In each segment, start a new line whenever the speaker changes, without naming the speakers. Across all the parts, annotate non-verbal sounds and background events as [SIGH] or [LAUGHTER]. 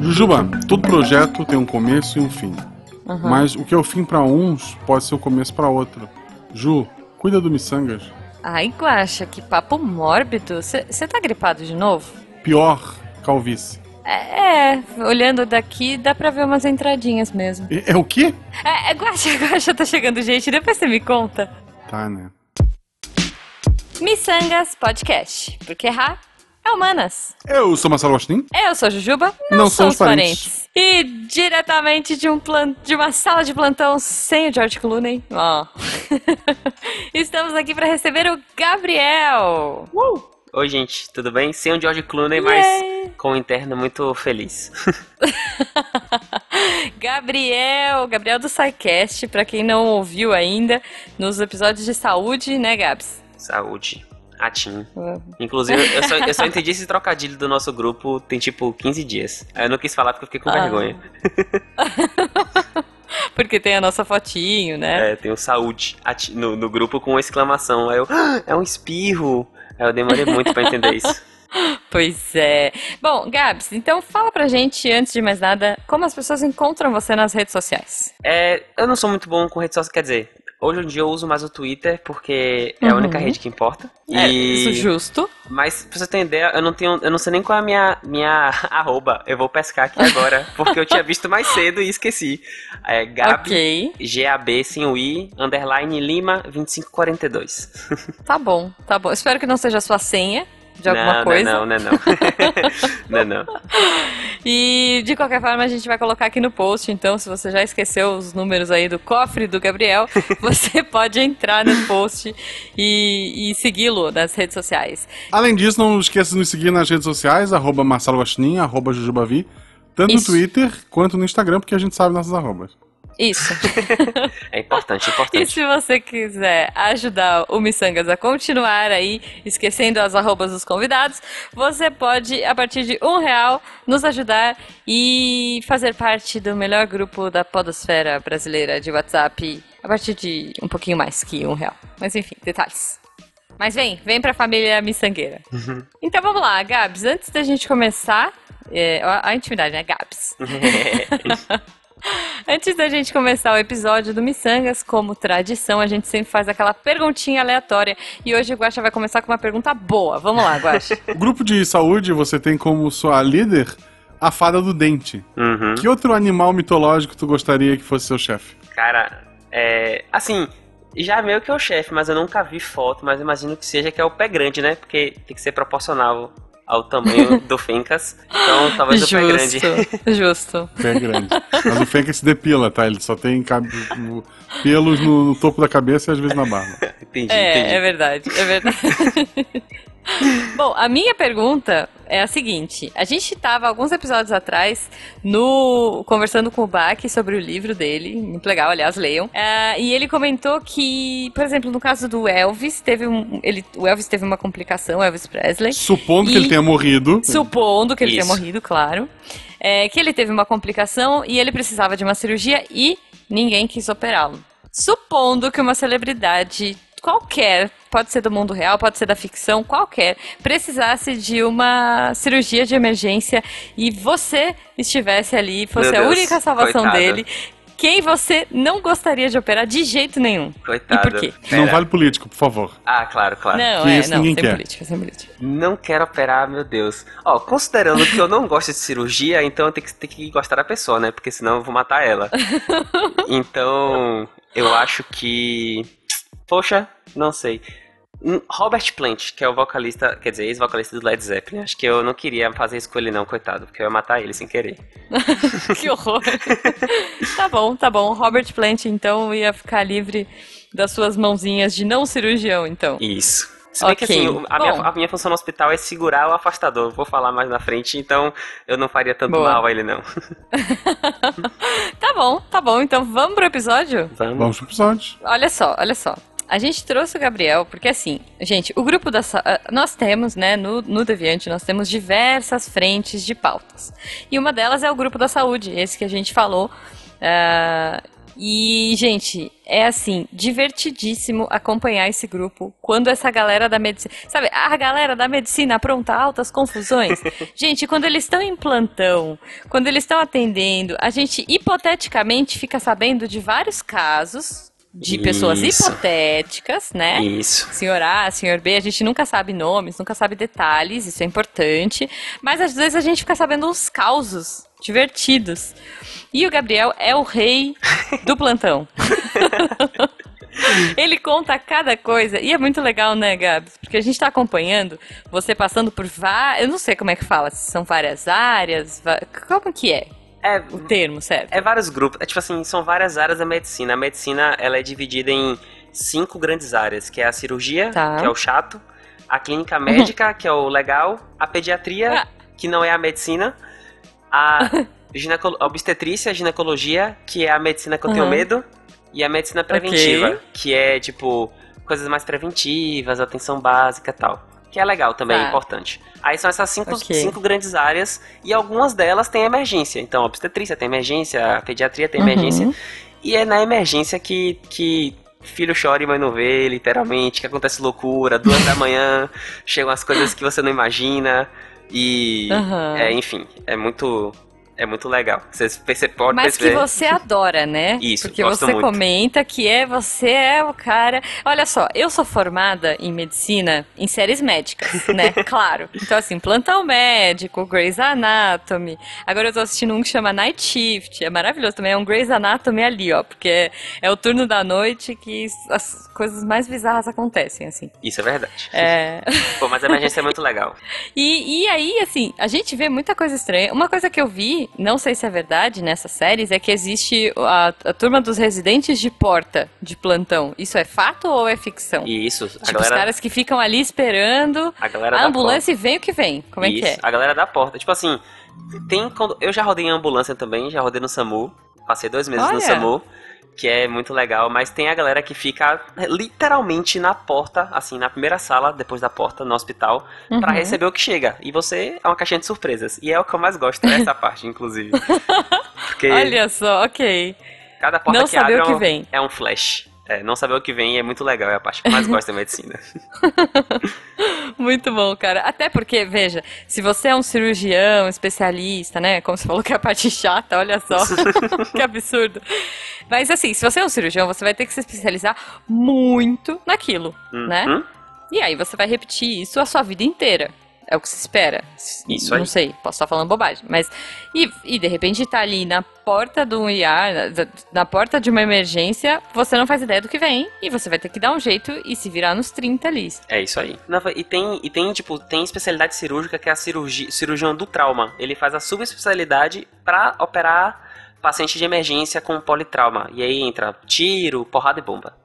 Jujuba, todo projeto tem um começo e um fim. Uhum. Mas o que é o fim para uns pode ser o começo para outro. Ju, cuida do miçangas.
Ai, Guaxa, que papo mórbido. Você tá gripado de novo?
Pior, calvície.
É, é, olhando daqui dá pra ver umas entradinhas mesmo.
É, é o quê?
É, é Guaxa, [LAUGHS] Guaxa, tá chegando gente, depois você me conta.
Tá, né?
Miçangas Podcast, porque errar é humanas.
Eu sou Marcelo Agostinho.
Eu sou Jujuba. Não, não somos parentes. parentes. E diretamente de, um plan... de uma sala de plantão sem o George Clooney. Ó. [LAUGHS] Estamos aqui para receber o Gabriel.
Uh! Oi, gente, tudo bem? Sem o George Clooney, mas com um interno muito feliz. [LAUGHS]
Gabriel, Gabriel do SciCast, para quem não ouviu ainda, nos episódios de saúde, né, Gabs?
Saúde. Atim. Uhum. Inclusive, eu só, eu só [LAUGHS] entendi esse trocadilho do nosso grupo tem tipo 15 dias. Aí eu não quis falar porque eu fiquei com ah. vergonha. [LAUGHS]
porque tem a nossa fotinho, né?
É, tem o saúde no, no grupo com exclamação. Aí eu, ah, é um espirro. Aí eu demorei muito para entender isso. [LAUGHS]
Pois é. Bom, Gabs, então fala pra gente, antes de mais nada, como as pessoas encontram você nas redes sociais.
É, eu não sou muito bom com redes sociais, quer dizer, Hoje em dia eu uso mais o Twitter porque é a única uhum. rede que importa.
É, isso justo.
Mas pra você ter ideia, eu não tenho. Eu não sei nem qual é a minha, minha [LAUGHS] arroba. Eu vou pescar aqui agora. [LAUGHS] porque eu tinha visto mais cedo e esqueci. É Gabi okay. GAB sem o I, underline Lima 2542.
Tá bom, tá bom. Espero que não seja a sua senha de alguma não, coisa.
Não, não, não, [LAUGHS] não. não, não. [LAUGHS]
E de qualquer forma a gente vai colocar aqui no post, então se você já esqueceu os números aí do cofre do Gabriel, [LAUGHS] você pode entrar no post e, e segui-lo nas redes sociais.
Além disso, não esqueça de nos seguir nas redes sociais, arroba Marcelo Guaxinim, arroba Jujubavi, tanto Isso. no Twitter quanto no Instagram, porque a gente sabe nossas arrobas.
Isso. [LAUGHS]
é importante, importante.
E se você quiser ajudar o Missangas a continuar aí, esquecendo as arrobas dos convidados, você pode, a partir de um real, nos ajudar e fazer parte do melhor grupo da podosfera brasileira de WhatsApp a partir de um pouquinho mais que um real. Mas enfim, detalhes. Mas vem, vem pra família miçangueira. Uhum. Então vamos lá, Gabs, antes da gente começar, é, a, a intimidade, né, Gabs? [LAUGHS] Antes da gente começar o episódio do Missangas, como tradição, a gente sempre faz aquela perguntinha aleatória. E hoje o Guaxa vai começar com uma pergunta boa. Vamos lá, Guaxa.
o [LAUGHS] grupo de saúde, você tem como sua líder a fada do dente. Uhum. Que outro animal mitológico tu gostaria que fosse seu chefe?
Cara, é. Assim, já meio que é o chefe, mas eu nunca vi foto, mas imagino que seja que é o pé grande, né? Porque tem que ser proporcional ao tamanho [LAUGHS] do Fencas. Então, talvez Justo. o pé grande. [LAUGHS]
Justo.
Pé grande. Mas o Fencas se depila, tá? Ele só tem pelos no, no, topo da cabeça e às vezes na barba. [LAUGHS]
entendi, é, entendi. é verdade, é verdade. [LAUGHS] Bom, a minha pergunta é a seguinte: a gente estava alguns episódios atrás no conversando com o Bach sobre o livro dele, muito legal, aliás, leiam. Uh, e ele comentou que, por exemplo, no caso do Elvis, teve um, ele, o Elvis teve uma complicação, Elvis Presley.
Supondo que ele tenha morrido.
Supondo que ele Isso. tenha morrido, claro. É, que ele teve uma complicação e ele precisava de uma cirurgia e ninguém quis operá-lo. Supondo que uma celebridade qualquer, pode ser do mundo real, pode ser da ficção, qualquer, precisasse de uma cirurgia de emergência e você estivesse ali, fosse a única salvação Coitado. dele, quem você não gostaria de operar de jeito nenhum.
Coitado.
E por quê?
Não vale político, por favor.
Ah, claro, claro.
Não, que é, isso não, ninguém sem quer. política, sem política.
Não quero operar, meu Deus. Ó, considerando que eu não gosto de cirurgia, então eu tenho que, tenho que gostar da pessoa, né? Porque senão eu vou matar ela. [LAUGHS] então, eu acho que Poxa, não sei. Robert Plant, que é o vocalista, quer dizer, ex-vocalista do Led Zeppelin, acho que eu não queria fazer isso com ele não, coitado, porque eu ia matar ele sem querer. [LAUGHS]
que horror. [LAUGHS] tá bom, tá bom. Robert Plant, então, ia ficar livre das suas mãozinhas de não cirurgião, então.
Isso. Se bem okay. que assim, a minha, a minha, função no hospital é segurar o afastador. Vou falar mais na frente, então eu não faria tanto Boa. mal a ele, não. [LAUGHS]
tá bom, tá bom. Então vamos pro episódio?
Vamos. Vamos pro episódio.
Olha só, olha só. A gente trouxe o Gabriel porque, assim, gente, o grupo da. Ah, nós temos, né, no, no Deviante, nós temos diversas frentes de pautas. E uma delas é o grupo da saúde, esse que a gente falou. Uh, E, gente, é assim, divertidíssimo acompanhar esse grupo quando essa galera da medicina. Sabe, a galera da medicina apronta altas confusões. [LAUGHS] gente, quando eles estão em plantão, quando eles estão atendendo, a gente hipoteticamente fica sabendo de vários casos de pessoas Isso. hipotéticas, né?
Isso.
Senhor A, senhor B, a gente nunca sabe nomes, nunca sabe detalhes, isso é importante. Mas às vezes a gente fica sabendo os causos divertidos. E o Gabriel é o rei do plantão. [LAUGHS] Ele conta cada coisa e é muito legal, né, Gabs? Porque a gente tá acompanhando você passando por várias. Eu não sei como é que fala, se são várias áreas. Como que é?
É,
o termo, certo?
É vários grupos. É tipo assim, são várias áreas da medicina. A medicina, ela é dividida em cinco grandes áreas, que é a cirurgia, tá. que é o chato, a clínica médica, [LAUGHS] que é o legal, a pediatria, ah. que não é a medicina, a, [LAUGHS] a obstetrícia, a ginecologia, que é a medicina que eu tenho medo, e a medicina preventiva, okay. que é tipo coisas mais preventivas, atenção básica e tal que é legal também, tá. é importante. Aí são essas cinco, okay. cinco grandes áreas e algumas delas têm emergência. Então, a obstetrícia tem emergência, a pediatria tem emergência. Uhum. E é na emergência que, que filho chora e mãe não vê, literalmente, que acontece loucura, duas da manhã, [LAUGHS] chegam as coisas que você não imagina. E, uhum. é, enfim, é muito, é muito legal. Você, você pode
Mas
perceber...
que você adora, né? [LAUGHS]
Isso,
Porque você
muito.
comenta que é você é o cara. Olha só, eu sou formada em medicina em séries médicas, [LAUGHS] né? claro. Então, assim, plantão médico, Grey's Anatomy. Agora eu tô assistindo um que chama Night Shift. É maravilhoso também. É um Grey's Anatomy ali, ó. Porque é, é o turno da noite que as coisas mais bizarras acontecem, assim.
Isso é verdade.
É. [LAUGHS]
Pô, mas a emergência é muito legal.
E, e aí, assim, a gente vê muita coisa estranha. Uma coisa que eu vi não sei se é verdade nessas séries, é que existe a, a turma dos residentes de porta de plantão. Isso é fato ou é ficção?
Isso.
Tipo, galera... os caras que ficam ali esperando
a, galera
a ambulância e vem o que vem. Como
Isso,
é que é?
A galera da porta. Tipo assim, tem quando eu já rodei em ambulância também, já rodei no SAMU, passei dois meses Olha. no SAMU que é muito legal, mas tem a galera que fica literalmente na porta, assim, na primeira sala, depois da porta, no hospital, uhum. para receber o que chega. E você é uma caixinha de surpresas. E é o que eu mais gosto [LAUGHS] dessa parte, inclusive. [LAUGHS]
Porque Olha só, ok.
Cada porta
Não
que abre
o que
é, um,
vem.
é um flash. É, não saber o que vem é muito legal, é a parte que eu mais gosto da [LAUGHS] medicina.
muito bom, cara. Até porque, veja, se você é um cirurgião, especialista, né? Como você falou que é a parte chata, olha só. [LAUGHS] que absurdo. Mas assim, se você é um cirurgião, você vai ter que se especializar muito naquilo, né? uhum. né? E aí você vai repetir isso a sua vida inteira. É o que se espera.
Isso aí.
Não sei, posso estar falando bobagem. Mas. E, e de repente tá ali na porta do IAR, na, na, porta de uma emergência, você não faz ideia do que vem. E você vai ter que dar um jeito e se virar nos 30 ali.
É isso aí. E, tem, e tem, tipo, tem especialidade cirúrgica que é a cirurgia, cirurgião do trauma. Ele faz a subespecialidade para operar paciente de emergência com politrauma. E aí entra tiro, porrada e bomba.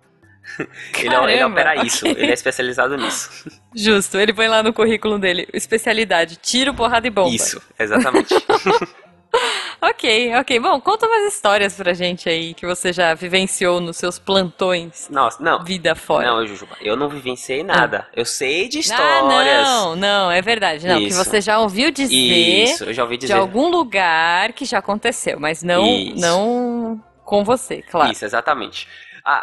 [LAUGHS] ele, ele opera okay. isso, ele é especializado nisso. [LAUGHS]
Justo, ele põe lá no currículo dele, especialidade, tiro, porrada e bomba.
Isso, exatamente. [LAUGHS]
ok, ok. Bom, conta umas histórias pra gente aí que você já vivenciou nos seus plantões.
Nossa, não.
Vida fora.
Não, Jujuba, eu não vivenciei nada. Ah. Eu sei de histórias.
Ah, não, não, é verdade. Não, Isso. que você já ouviu dizer.
Isso, eu já ouvi dizer.
De algum lugar que já aconteceu, mas não, não com você, claro.
Isso, exatamente.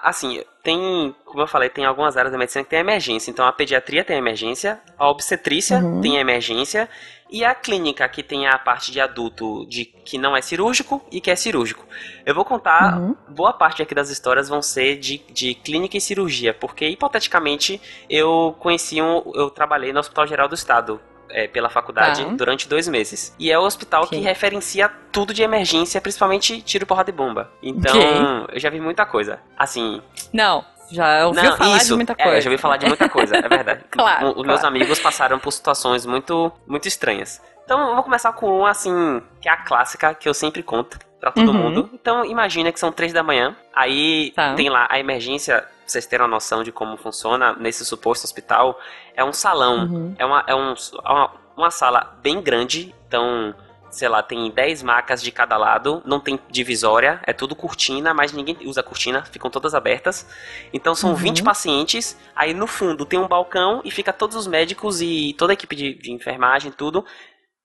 Assim, tem, como eu falei, tem algumas áreas da medicina que tem emergência. Então a pediatria tem emergência, a obstetrícia uhum. tem emergência e a clínica que tem a parte de adulto de que não é cirúrgico e que é cirúrgico. Eu vou contar, uhum. boa parte aqui das histórias vão ser de, de clínica e cirurgia, porque hipoteticamente eu conheci um, eu trabalhei no Hospital Geral do Estado é, pela faculdade tá. durante dois meses. E é o hospital que referencia tudo de emergência, principalmente tiro, porrada e bomba. Então, eu já vi muita coisa. Assim.
Não, já ouviu não, falar
isso,
de muita coisa.
É, eu já ouvi falar de muita coisa, é verdade. [LAUGHS]
claro.
Os
claro.
meus amigos passaram por situações muito, muito estranhas. Então, eu vou começar com uma, assim, que é a clássica, que eu sempre conto para todo uhum. mundo. Então, imagina que são três da manhã, aí tá. tem lá a emergência vocês terem uma noção de como funciona nesse suposto hospital, é um salão. Uhum. É, uma, é, um, é uma, uma sala bem grande, então sei lá, tem 10 macas de cada lado, não tem divisória, é tudo cortina, mas ninguém usa cortina, ficam todas abertas. Então são uhum. 20 pacientes, aí no fundo tem um balcão e fica todos os médicos e toda a equipe de, de enfermagem, tudo,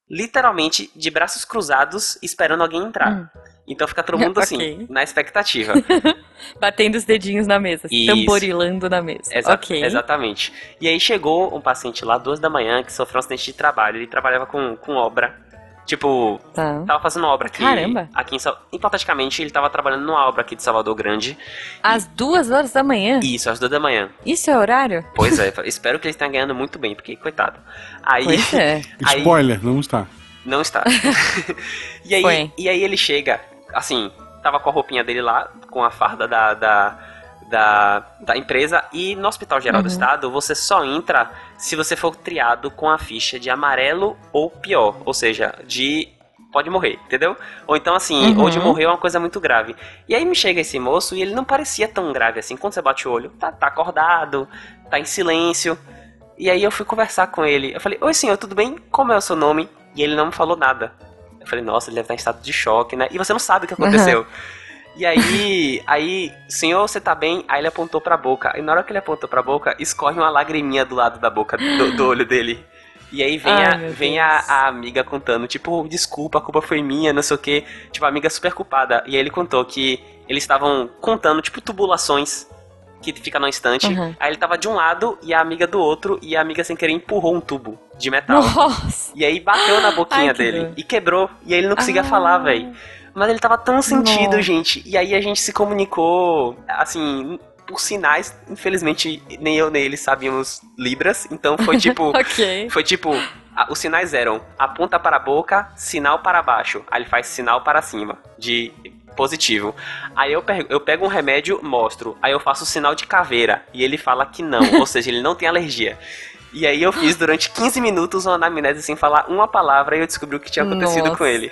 literalmente de braços cruzados, esperando alguém entrar. Uhum. Então fica todo mundo [LAUGHS] assim, okay. na expectativa. [LAUGHS]
Batendo os dedinhos na mesa, Isso. tamborilando na mesa.
Exa okay. Exatamente. E aí chegou um paciente lá, duas da manhã, que sofreu um acidente de trabalho. Ele trabalhava com, com obra. Tipo, tá. tava fazendo obra aqui.
Caramba.
Aqui em Hipoteticamente, ele tava trabalhando numa obra aqui de Salvador Grande.
Às e... duas horas da manhã?
Isso, às duas da manhã.
Isso é horário?
Pois é, [LAUGHS] espero que ele esteja ganhando muito bem, porque, coitado. Aí,
pois é.
Aí... Spoiler, não está.
Não está. e, aí, e aí ele chega, assim, tava com a roupinha dele lá, com a farda da, da, da, da empresa, e no Hospital Geral uhum. do Estado você só entra se você for triado com a ficha de amarelo ou pior, ou seja, de pode morrer, entendeu? Ou então assim, uhum. ou de morrer é uma coisa muito grave. E aí me chega esse moço e ele não parecia tão grave assim. Quando você bate o olho, tá, tá acordado, tá em silêncio. E aí eu fui conversar com ele. Eu falei, oi senhor, tudo bem? Como é o seu nome? E ele não me falou nada. Eu falei, nossa, ele deve estar em estado de choque, né? E você não sabe o que aconteceu. Uhum. E aí, aí, senhor, você tá bem? Aí ele apontou pra boca. E na hora que ele apontou pra boca, escorre uma lagriminha do lado da boca, do, do olho dele. E aí vem, Ai, a, vem a, a, amiga contando, tipo, desculpa, a culpa foi minha, não sei o quê. Tipo, a amiga super culpada. E aí ele contou que eles estavam contando, tipo, tubulações que fica no instante. Uhum. Aí ele tava de um lado e a amiga do outro, e a amiga sem querer empurrou um tubo de metal.
Nossa.
E aí bateu na boquinha Ai, dele dor. e quebrou. E aí ele não conseguia ah. falar, velho. Mas ele tava tão sentido, Nossa. gente. E aí a gente se comunicou, assim, por sinais. Infelizmente, nem eu nem ele sabíamos Libras. Então foi [LAUGHS] tipo.
okay.
Foi tipo. os sinais eram aponta para a boca, sinal para baixo. Aí ele faz sinal para cima. De positivo. Aí eu, pego, eu pego um remédio, mostro. Aí eu faço o sinal de caveira. E ele fala que não. ou seja, ele não tem alergia. E aí eu fiz durante 15 minutos uma anamnese sem falar uma palavra e eu descobri o que tinha acontecido Nossa. com ele.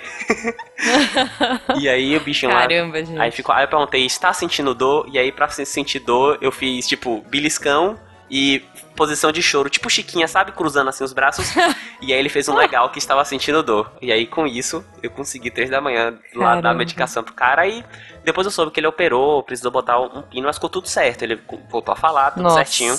[LAUGHS] e aí o bichinho
Caramba,
lá.
Gente.
Aí, ficou, aí eu perguntei, está sentindo dor? E aí pra sentir dor eu fiz tipo beliscão e posição de choro, tipo Chiquinha, sabe? Cruzando assim os braços. [LAUGHS] e aí ele fez um legal que estava sentindo dor. E aí com isso eu consegui três da manhã lá Caramba. dar medicação pro cara e depois eu soube que ele operou, precisou botar um pino, mas ficou tudo certo. Ele voltou a falar, tudo Nossa. certinho.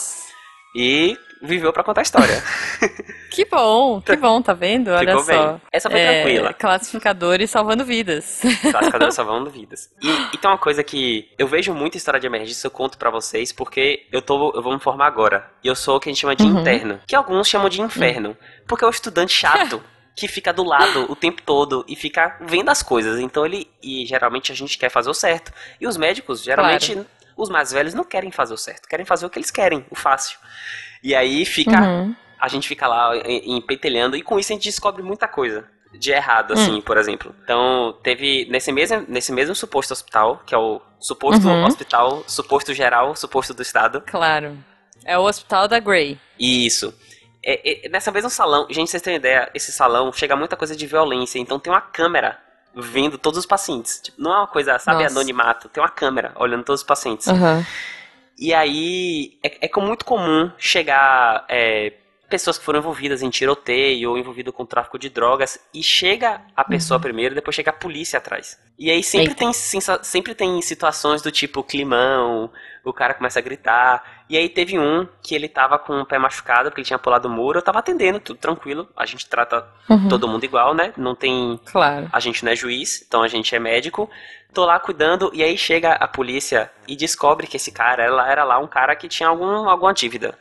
E viveu para contar a história. [LAUGHS]
que bom, que bom, tá vendo? Olha
Ficou
só.
Bem. Essa foi é, tranquila.
Classificadores salvando vidas.
Classificadores [LAUGHS] salvando vidas. E, e tem uma coisa que eu vejo muita história de emergência, eu conto para vocês, porque eu tô, eu vou me formar agora. E eu sou o que a gente chama de uhum. interno, que alguns chamam de inferno, uhum. porque é o estudante chato. [LAUGHS] que fica do lado o tempo todo e fica vendo as coisas. Então ele. E geralmente a gente quer fazer o certo. E os médicos, geralmente, claro. os mais velhos não querem fazer o certo, querem fazer o que eles querem, o fácil. E aí fica. Uhum. A gente fica lá empetelhando e com isso a gente descobre muita coisa de errado, assim, hum. por exemplo. Então, teve nesse mesmo, nesse mesmo suposto hospital, que é o suposto uhum. hospital, suposto geral, suposto do Estado.
Claro. É o hospital da Grey.
Isso. É, é, nessa mesma salão, gente, vocês têm ideia, esse salão chega muita coisa de violência, então tem uma câmera vendo todos os pacientes. Tipo, não é uma coisa, sabe, Nossa. anonimato, tem uma câmera olhando todos os pacientes.
Uhum.
E aí é, é muito comum chegar é, pessoas que foram envolvidas em tiroteio ou envolvidas com tráfico de drogas e chega a pessoa uhum. primeiro, depois chega a polícia atrás. E aí sempre tem, sempre tem situações do tipo climão, o cara começa a gritar. E aí teve um que ele tava com o pé machucado porque ele tinha pulado o muro. Eu tava atendendo, tudo tranquilo. A gente trata uhum. todo mundo igual, né? Não tem.
Claro.
A gente não é juiz, então a gente é médico. Tô lá cuidando e aí chega a polícia e descobre que esse cara era, era lá um cara que tinha algum, alguma dívida.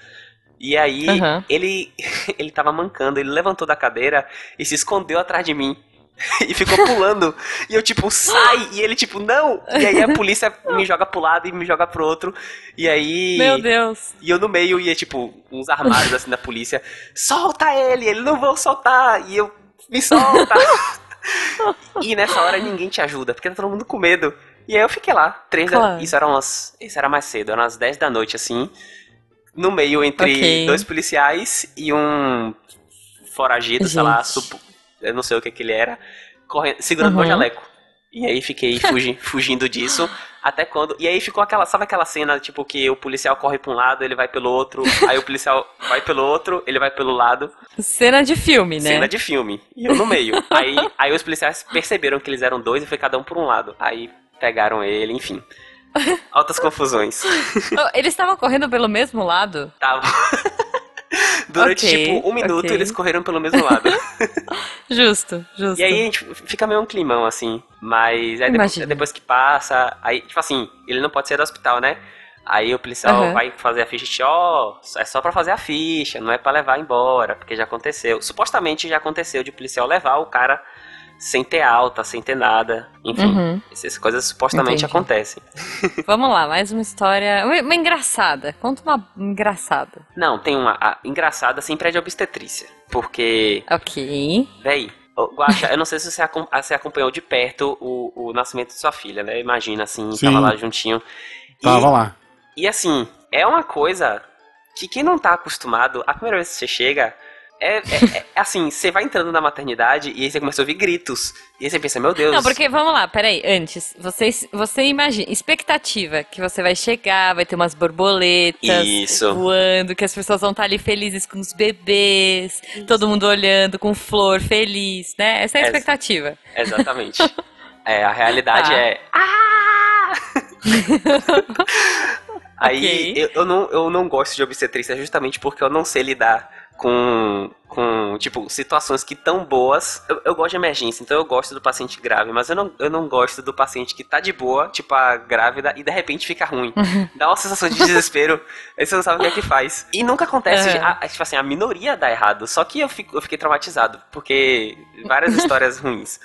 E aí uhum. ele [LAUGHS] ele tava mancando, ele levantou da cadeira e se escondeu atrás de mim. [LAUGHS] e ficou pulando. E eu, tipo, sai! E ele, tipo, não! E aí a polícia me joga pro lado e me joga pro outro. E aí.
Meu Deus!
E eu no meio ia, tipo, uns armários assim da polícia. Solta ele! Ele não vou soltar! E eu, me solta! [LAUGHS] e nessa hora ninguém te ajuda, porque tá todo mundo com medo. E aí eu fiquei lá, três claro. da... Isso era umas. Isso era mais cedo, eram umas 10 da noite, assim. No meio entre okay. dois policiais e um foragido, Gente. sei lá, supo eu não sei o que que ele era, correndo, segurando uhum. meu jaleco. E aí fiquei fugi, [LAUGHS] fugindo disso. Até quando. E aí ficou aquela. Sabe aquela cena, tipo, que o policial corre pra um lado, ele vai pelo outro. [LAUGHS] aí o policial vai pelo outro, ele vai pelo lado.
Cena de filme, né?
Cena de filme. E eu no meio. [LAUGHS] aí, aí os policiais perceberam que eles eram dois e foi cada um por um lado. Aí pegaram ele, enfim. [LAUGHS] Altas confusões.
Eles estavam correndo pelo mesmo lado?
Estavam. Durante,
Ok,
tipo, um minuto
ok.
eles correram pelo mesmo lado. [LAUGHS] [LAUGHS]
Justo, justo.
E aí a gente fica meio um climão, assim. Mas aí depois, depois que passa, aí, tipo assim, ele não pode sair do hospital, né? Aí o policial
Aham.
vai fazer a ficha e ó, é só pra fazer a ficha, não é pra levar embora, porque já aconteceu. Supostamente já aconteceu de policial levar o cara sem ter alta, sem ter nada. Enfim,
Uhum.
essas coisas supostamente
Entendi.
acontecem. [LAUGHS]
Vamos lá, mais uma história. Uma, engraçada. Conta uma engraçada.
Não, tem uma a, engraçada sempre é de obstetrícia. Porque,
Ok.
véi, ô, Guaxa, eu não sei se você, acom- você acompanhou de perto o, o nascimento de sua filha, né? Imagina, assim,
Sim.
tava lá juntinho. E-
Tava lá.
E assim, é uma coisa que quem não tá acostumado, a primeira vez que você chega, é, é- é assim, você vai entrando na maternidade e aí você começa a ouvir gritos. E aí você pensa, meu Deus.
Não, porque, vamos lá, peraí, antes, você, você imagina, expectativa que você vai chegar, vai ter umas borboletas
Isso.
voando, que as pessoas vão estar ali felizes com os bebês, todo mundo olhando com flor, feliz, né? Essa é a expectativa.
Exatamente. [LAUGHS] É, a realidade
Tá.
é. Ah! [LAUGHS] Aí
Ok.
eu, eu não, eu não gosto de obstetrícia justamente porque eu não sei lidar com, com tipo, situações que tão boas. Eu, eu gosto de emergência, então eu gosto do paciente grave, mas eu não, eu não gosto do paciente que tá de boa, tipo a grávida, e de repente fica ruim. [LAUGHS] Dá uma sensação de desespero, aí você não sabe o que é que faz. E nunca acontece,
Uhum.
a- tipo assim, a minoria dá errado, só que eu, fico, eu fiquei traumatizado, porque várias histórias ruins.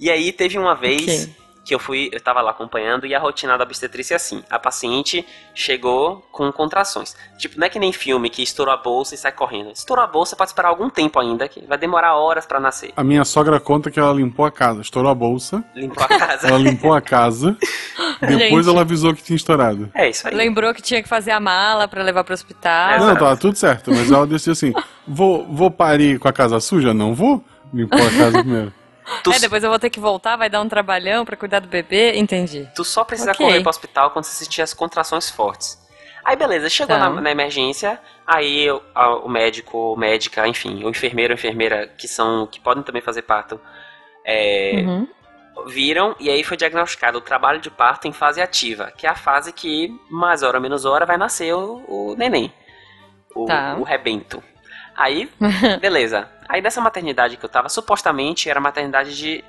E aí teve uma vez
Ok.
Que eu fui, eu tava lá acompanhando e a rotina da obstetrícia é assim: a paciente chegou com contrações. Tipo, não é que nem filme que estourou a bolsa e sai correndo. Estourou a bolsa, pode esperar algum tempo ainda, que vai demorar horas pra nascer.
A minha sogra conta que ela limpou a casa, estourou a bolsa,
Limpou a casa.
ela limpou a casa, [LAUGHS] depois
Gente.
ela avisou que tinha estourado.
É isso aí.
Lembrou que tinha que fazer a mala pra levar pro hospital.
Exato.
Não, tava tudo certo, mas ela decidiu assim: vou, vou parir com a casa suja? Não vou. Limpou a casa primeiro.
Tu,
É, depois eu vou ter que voltar, vai dar um trabalhão pra cuidar do bebê, entendi.
tu só precisa
Ok.
correr pro hospital quando você sentir as contrações fortes. Aí beleza, chegou
Tá.
na, na emergência, aí o, a- o médico, médica, enfim, o enfermeiro, enfermeira, que são, que podem também fazer parto, é,
Uhum.
viram e aí foi diagnosticado o trabalho de parto em fase ativa, que é a fase que mais hora menos hora vai nascer o, o neném, o,
Tá.
o rebento. Aí, [LAUGHS] beleza. Aí dessa maternidade que eu tava, supostamente era a maternidade de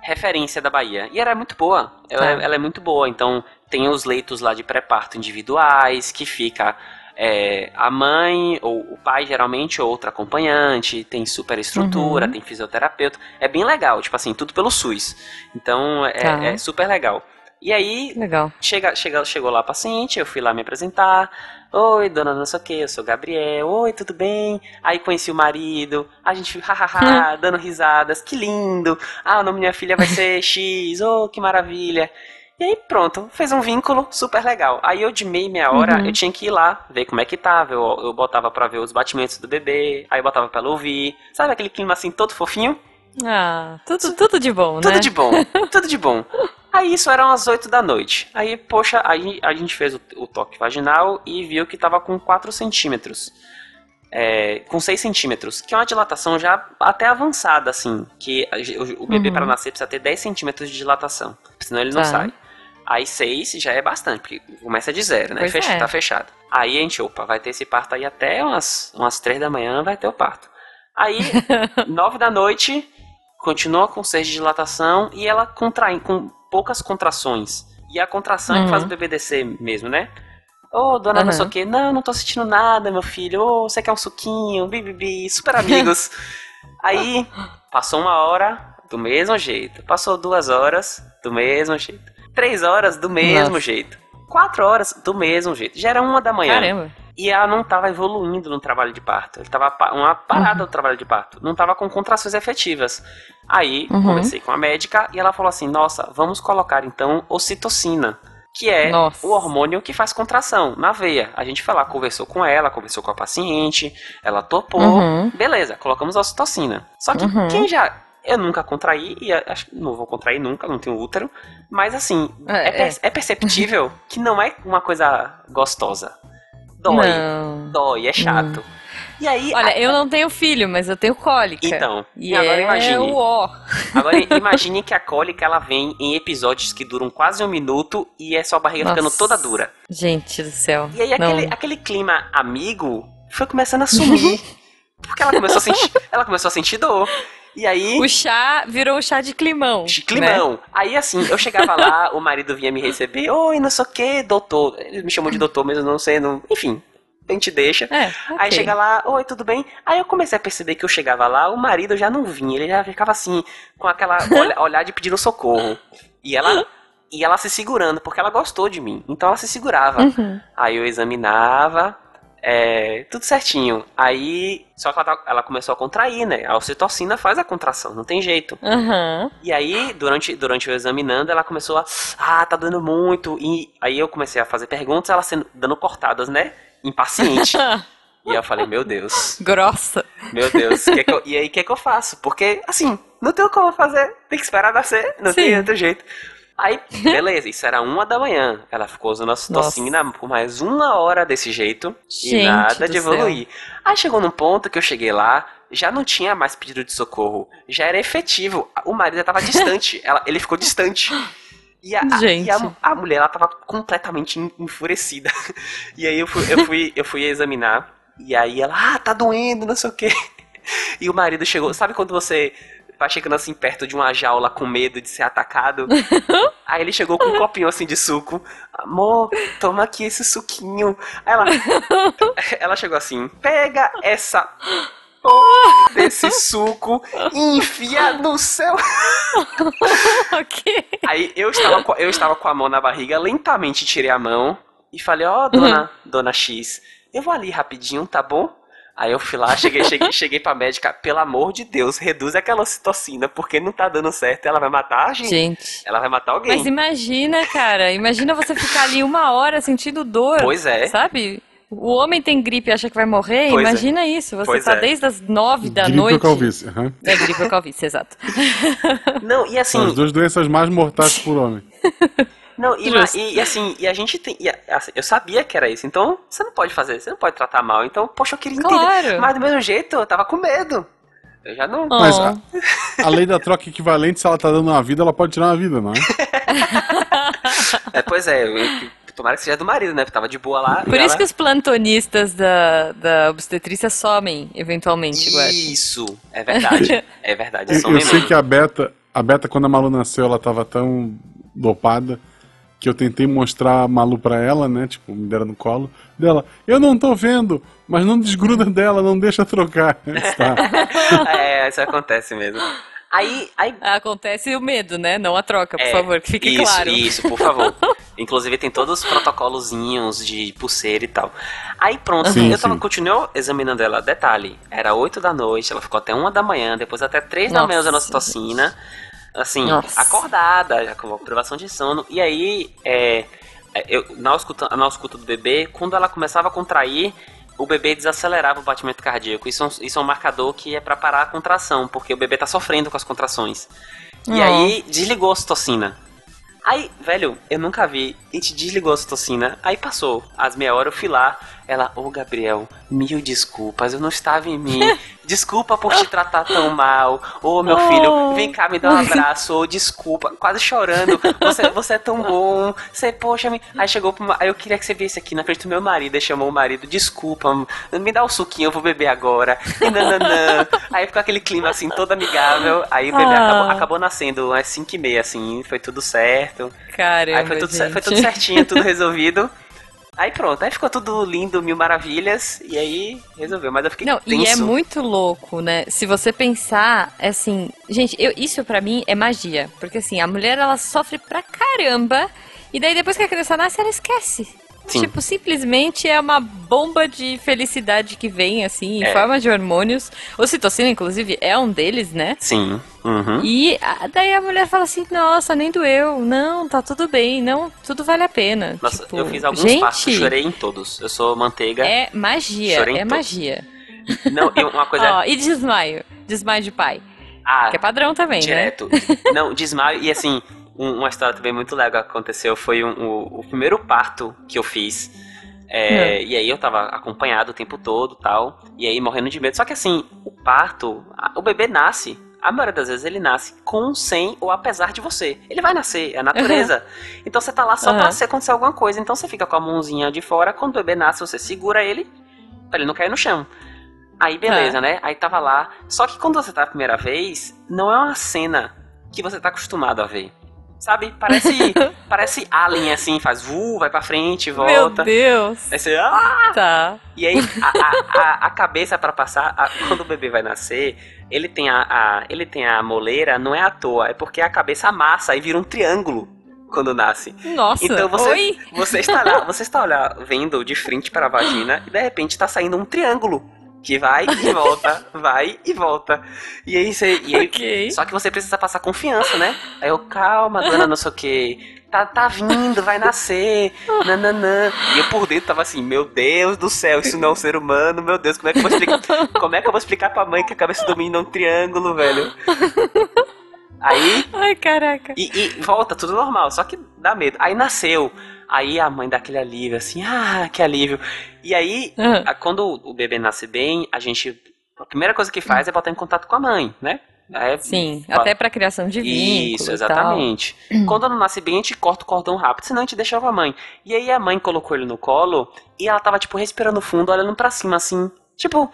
referência da Bahia. E era muito boa. Ela,
Tá.
é- ela é muito boa. Então tem os leitos lá de pré-parto individuais, que fica é, a mãe ou o pai geralmente ou outra acompanhante, tem super estrutura,
Uhum.
tem fisioterapeuta. É bem legal, tipo assim, tudo pelo SUS. Então é,
Tá.
é super legal. E aí
Legal.
chega, chega, chegou lá a paciente, eu fui lá me apresentar. Oi, dona não sei o que, eu sou Gabriel. Oi, tudo bem? Aí conheci o marido, a gente [LAUGHS] hahaha, [LAUGHS] dando risadas, que lindo. Ah, o nome da minha filha vai ser [LAUGHS] X, oh, que maravilha. E aí pronto, fez um vínculo super legal. Aí eu de meia, meia hora,
Uhum.
eu tinha que ir lá, ver como é que tava. Eu, eu botava pra ver os batimentos do bebê, aí eu botava pra ela ouvir. Sabe aquele clima assim todo fofinho?
Ah, tudo, tudo de bom,
Tudo
né?
de bom, tudo de bom. Aí isso eram as 8 da noite. Aí, poxa, aí a gente fez o, o toque vaginal e viu que tava com 4 centímetros. É, com 6 centímetros, que é uma dilatação já até avançada, assim. Que o, o bebê
Uhum.
para nascer precisa ter 10 centímetros de dilatação, senão ele não
Tá.
sai. Aí 6 já é bastante, porque começa de zero, né?
Pois
Fecha,
é.
Tá fechado. Aí a gente, opa, vai ter esse parto aí até umas, umas 3 da manhã, vai ter o parto. Aí, [LAUGHS] 9 da noite, continua com 6 de dilatação e ela contrai com poucas contrações. E a contração é que
Uhum.
faz o bebê descer mesmo, né? Ô, dona não
Uhum.
sei o quê. Não, não tô sentindo nada, meu filho. Ô, você quer um suquinho? Bibibi, super amigos. [LAUGHS] Aí, passou uma hora, do mesmo jeito. Passou duas horas, do mesmo jeito. Três horas, do mesmo
Nossa.
jeito. Quatro horas, do mesmo jeito. Já era uma da manhã.
Caramba.
E ela não estava evoluindo no trabalho de parto. Ele tava pa- uma parada
Uhum.
do trabalho de parto. Não estava com contrações efetivas. Aí,
Uhum.
conversei com a médica e ela falou assim: Nossa, vamos colocar então ocitocina. Que é
Nossa.
o hormônio que faz contração na veia. A gente foi lá, conversou com ela, conversou com a paciente, ela topou.
Uhum.
Beleza, colocamos a ocitocina. Só que
Uhum.
quem já. Eu nunca contraí, e acho que não vou contrair nunca, não tenho útero. Mas assim,
É,
é, per- é perceptível que não é uma coisa gostosa. Dói
Não.
dói, é chato. E aí,
Olha,
a-
eu não tenho filho, mas eu tenho cólica.
então,
E,
agora
é
imagine.
o ó.
Agora [LAUGHS] imagine que a cólica ela vem em episódios que duram quase um minuto e é sua barriga ficando
Nossa.
toda dura.
Gente do céu.
E aí
não.
aquele, aquele clima amigo foi começando a sumir. [LAUGHS] porque ela começou a sentir, ela começou a sentir dor. E aí.
O chá virou chá de climão.
De climão. Né? Aí assim, eu chegava lá, o marido vinha me receber, oi, não sei o que, doutor. Eles me chamam de doutor, mas eu não sei, não. Enfim, a gente deixa. É, okay. Aí chega lá, oi, tudo bem? Aí eu comecei a perceber que eu chegava lá, o marido já não vinha, ele já ficava assim, com aquela [LAUGHS] olha, olhar de pedindo socorro. E ela. E ela se segurando, porque ela gostou de mim. Então ela se segurava. Uhum. Aí eu examinava, é, tudo certinho. Aí, só que ela, tá, ela, começou a contrair, né? A ocitocina faz a contração, não tem jeito.
Uhum.
E aí, durante, durante eu examinando, ela começou a. Ah, tá doendo muito. E aí eu comecei a fazer perguntas, ela sendo, dando cortadas, né? Impaciente. [LAUGHS] e eu falei, meu Deus.
Grossa.
Meu Deus. Que que eu, e aí, o que, que eu faço? Porque, assim, não tem como fazer. Tem que esperar nascer. Não Sim. tem outro jeito. Aí, beleza, isso era uma da manhã. Ela ficou usando a citocina por mais uma hora desse jeito Gente e nada de evoluir. Céu. Aí chegou num ponto que eu cheguei lá, já não tinha mais pedido de socorro, já era efetivo. O marido já tava [LAUGHS] distante, ela, ele ficou distante. E a, Gente. A, e a, a, mulher, ela tava completamente enfurecida. [LAUGHS] E aí eu fui, eu fui, eu fui examinar, e aí ela, ah, tá doendo, não sei o quê. [LAUGHS] E o marido chegou, sabe quando você vai chegando assim perto de uma jaula com medo de ser atacado. [LAUGHS] Aí ele chegou com um copinho assim de suco. Amor, toma aqui esse suquinho. Aí ela, [LAUGHS] ela chegou assim: pega essa [LAUGHS] desse suco e enfia no céu.
okay.
Aí eu estava, com, eu estava com a mão na barriga, lentamente tirei a mão e falei: Ó, oh, dona, uhum. dona X, eu vou ali rapidinho, tá bom? Aí eu fui lá, cheguei, cheguei, [LAUGHS] cheguei pra médica, pelo amor de Deus, reduz aquela citocina, porque não tá dando certo, ela vai matar a gente. gente. Ela vai matar alguém.
Mas imagina, cara, imagina você ficar ali uma hora sentindo dor.
Pois é.
Sabe? O homem tem gripe e acha que vai morrer, pois é. imagina é. isso. Você pois tá é. desde as nove da
gripe
noite.
Gripe ou calvície. Uhum.
É, gripe ou calvície, exato.
Não, e assim...
São as duas doenças mais mortais [LAUGHS] por homem.
Não, e, e, e, assim, e a gente tem. E, assim, eu sabia que era isso, então você não pode fazer, você não pode tratar mal. Então, poxa, eu queria entender. Claro. Mas do mesmo jeito, eu tava com medo. Eu já não.
Oh. Mas a, a, lei da troca equivalente, se ela tá dando uma vida, ela pode tirar uma vida, não é? [LAUGHS]
é pois é, eu, tomara que seja do marido, né? Porque tava de boa lá.
Por isso ela... que os plantonistas da, da obstetrícia somem, eventualmente,
Isso, é verdade. [LAUGHS] É verdade.
eu, eu sei que a Beta, a Beta, quando a Malu nasceu, ela tava tão dopada que eu tentei mostrar a Malu pra ela, né? Tipo, me deram no colo dela. Eu não tô vendo, mas não desgruda dela, não deixa trocar. [LAUGHS] [LAUGHS]
é, isso acontece mesmo. Aí, aí...
Acontece o medo, né? Não a troca, por é, favor, que fique
isso,
claro.
Isso, por favor. Inclusive tem todos os protocolozinhos de pulseira e tal. Aí pronto, sim, eu tava, continuou examinando ela. Detalhe, era 8 da noite, ela ficou até 1 da manhã, depois até 3 da manhã usando ocitocina assim, Nossa. acordada, já com privação de sono. E aí, é, é eu, na, escuta, na escuta do bebê, quando ela começava a contrair, o bebê desacelerava o batimento cardíaco. Isso, é isso é um marcador que é para parar a contração, porque o bebê tá sofrendo com as contrações. E aí, desligou a ocitocina. Aí, velho, eu nunca vi. A gente desligou a ocitocina. Aí passou as meia hora, eu fui lá. Ela, ô oh, Gabriel, mil desculpas, eu não estava em mim. Desculpa por te tratar tão mal. Ô oh, meu oh. filho, vem cá me dar um abraço. Oh, desculpa, quase chorando. Você, você é tão bom. Você, poxa, me... aí chegou pro. Aí eu queria que você viesse aqui na frente do meu marido. Aí chamou o marido, desculpa, me dá o um suquinho, eu vou beber agora. E nananã. Aí ficou aquele clima assim, todo amigável. Aí o bebê ah. acabou, acabou nascendo às 5 e meia, assim, foi tudo certo.
Caramba,
aí foi tudo, foi tudo certinho, tudo resolvido. Aí pronto, aí ficou tudo lindo, mil maravilhas, e aí resolveu, mas eu fiquei
Não,
tenso.
e é muito louco, né? Se você pensar, é assim, gente, eu, isso para mim é magia, porque assim, a mulher ela sofre pra caramba, e daí depois que a criança nasce, ela esquece. Sim. Tipo, simplesmente é uma bomba de felicidade que vem, assim, em é. forma de hormônios. O citocina, inclusive, é um deles, né?
Sim. Uhum.
E a, daí a mulher fala assim, nossa, nem doeu. Não, tá tudo bem. Não, tudo vale a pena.
Nossa,
tipo,
eu fiz alguns gente, passos, chorei em todos. Eu sou manteiga.
É magia, é magia.
Não, e uma coisa... [LAUGHS]
oh, e desmaio? Desmaio de pai. Ah, que é padrão também,
direto.
né?
Direto. Não, desmaio, e assim uma história também muito legal que aconteceu foi um, o, o, primeiro parto que eu fiz. É, hum. E aí eu tava acompanhado o tempo todo tal. E aí morrendo de medo. Só que assim, o parto, a, o bebê nasce. A maioria das vezes ele nasce com, sem ou apesar de você. Ele vai nascer, é a natureza. Uhum. Então você tá lá só uhum. pra se acontecer alguma coisa. Então você fica com a mãozinha de fora. Quando o bebê nasce, você segura ele pra ele não cair no chão. Aí beleza, né? Aí tava lá. Só que quando você tá a primeira vez, não é uma cena que você tá acostumado a ver. Sabe? Parece, [LAUGHS] parece Alien, assim, faz vu, vai pra frente, volta.
Meu Deus.
Aí você, ah!
Tá.
E aí, a, a, a, cabeça pra passar, a- quando o bebê vai nascer, ele tem a, a- ele tem a moleira, não é à toa, é porque a cabeça amassa e vira um triângulo quando nasce.
Nossa.
Então você,
Oi?
você está lá, você está olhar, vendo de frente para a vagina e de repente está saindo um triângulo que vai e volta, vai e volta. E aí você, e aí,
Ok.
só que você precisa passar confiança, né? Aí eu, calma, dona, não sei o que. Tá, tá vindo, vai nascer. Nananã. E eu por dentro tava assim, meu Deus do céu, isso não é um ser humano, meu Deus, como é que eu vou explicar? Como é que eu vou explicar pra mãe que a cabeça do menino é um triângulo, velho? Aí,
Ai, caraca.
e, e volta, tudo normal, só que dá medo. Aí nasceu. Aí a mãe dá aquele alívio, assim, ah, que alívio. E aí, a- quando o bebê nasce bem, a gente. A primeira coisa que faz é botar em contato com a mãe, né? É,
Sim,
Ó,
até pra criação de vínculo
Isso,
e
exatamente. Quando não nasce bem, a gente corta o cordão rápido, senão a gente deixava a mãe. E aí a mãe colocou ele no colo e ela tava, tipo, respirando fundo, olhando pra cima, assim. Tipo,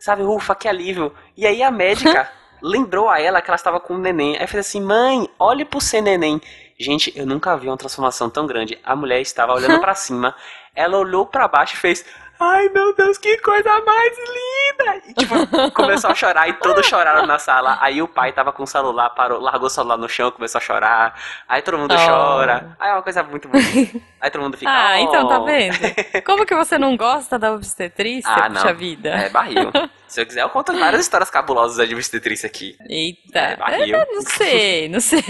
sabe, ufa, que alívio. E aí a médica [LAUGHS] lembrou a ela que ela estava com um neném. Aí fez assim, mãe, olhe pro seu neném. Gente, eu nunca vi uma transformação tão grande. A mulher estava olhando pra [LAUGHS] cima, ela olhou pra baixo e fez. Ai meu Deus, que coisa mais linda! E tipo, [LAUGHS] começou a chorar e todos choraram na sala. Aí o pai tava com o celular, parou, largou o celular no chão, começou a chorar. Aí todo mundo
Oh.
chora. Aí é uma coisa muito bonita. [LAUGHS] Aí todo mundo fica.
Ah,
"Oh".
então tá vendo? Como que você não gosta da obstetrícia?
Ah, não.
Puxa vida.
É barril. [LAUGHS] Se eu quiser, eu conto várias histórias cabulosas de obstetrícia aqui.
Eita.
É barril.
É, não sei, não sei.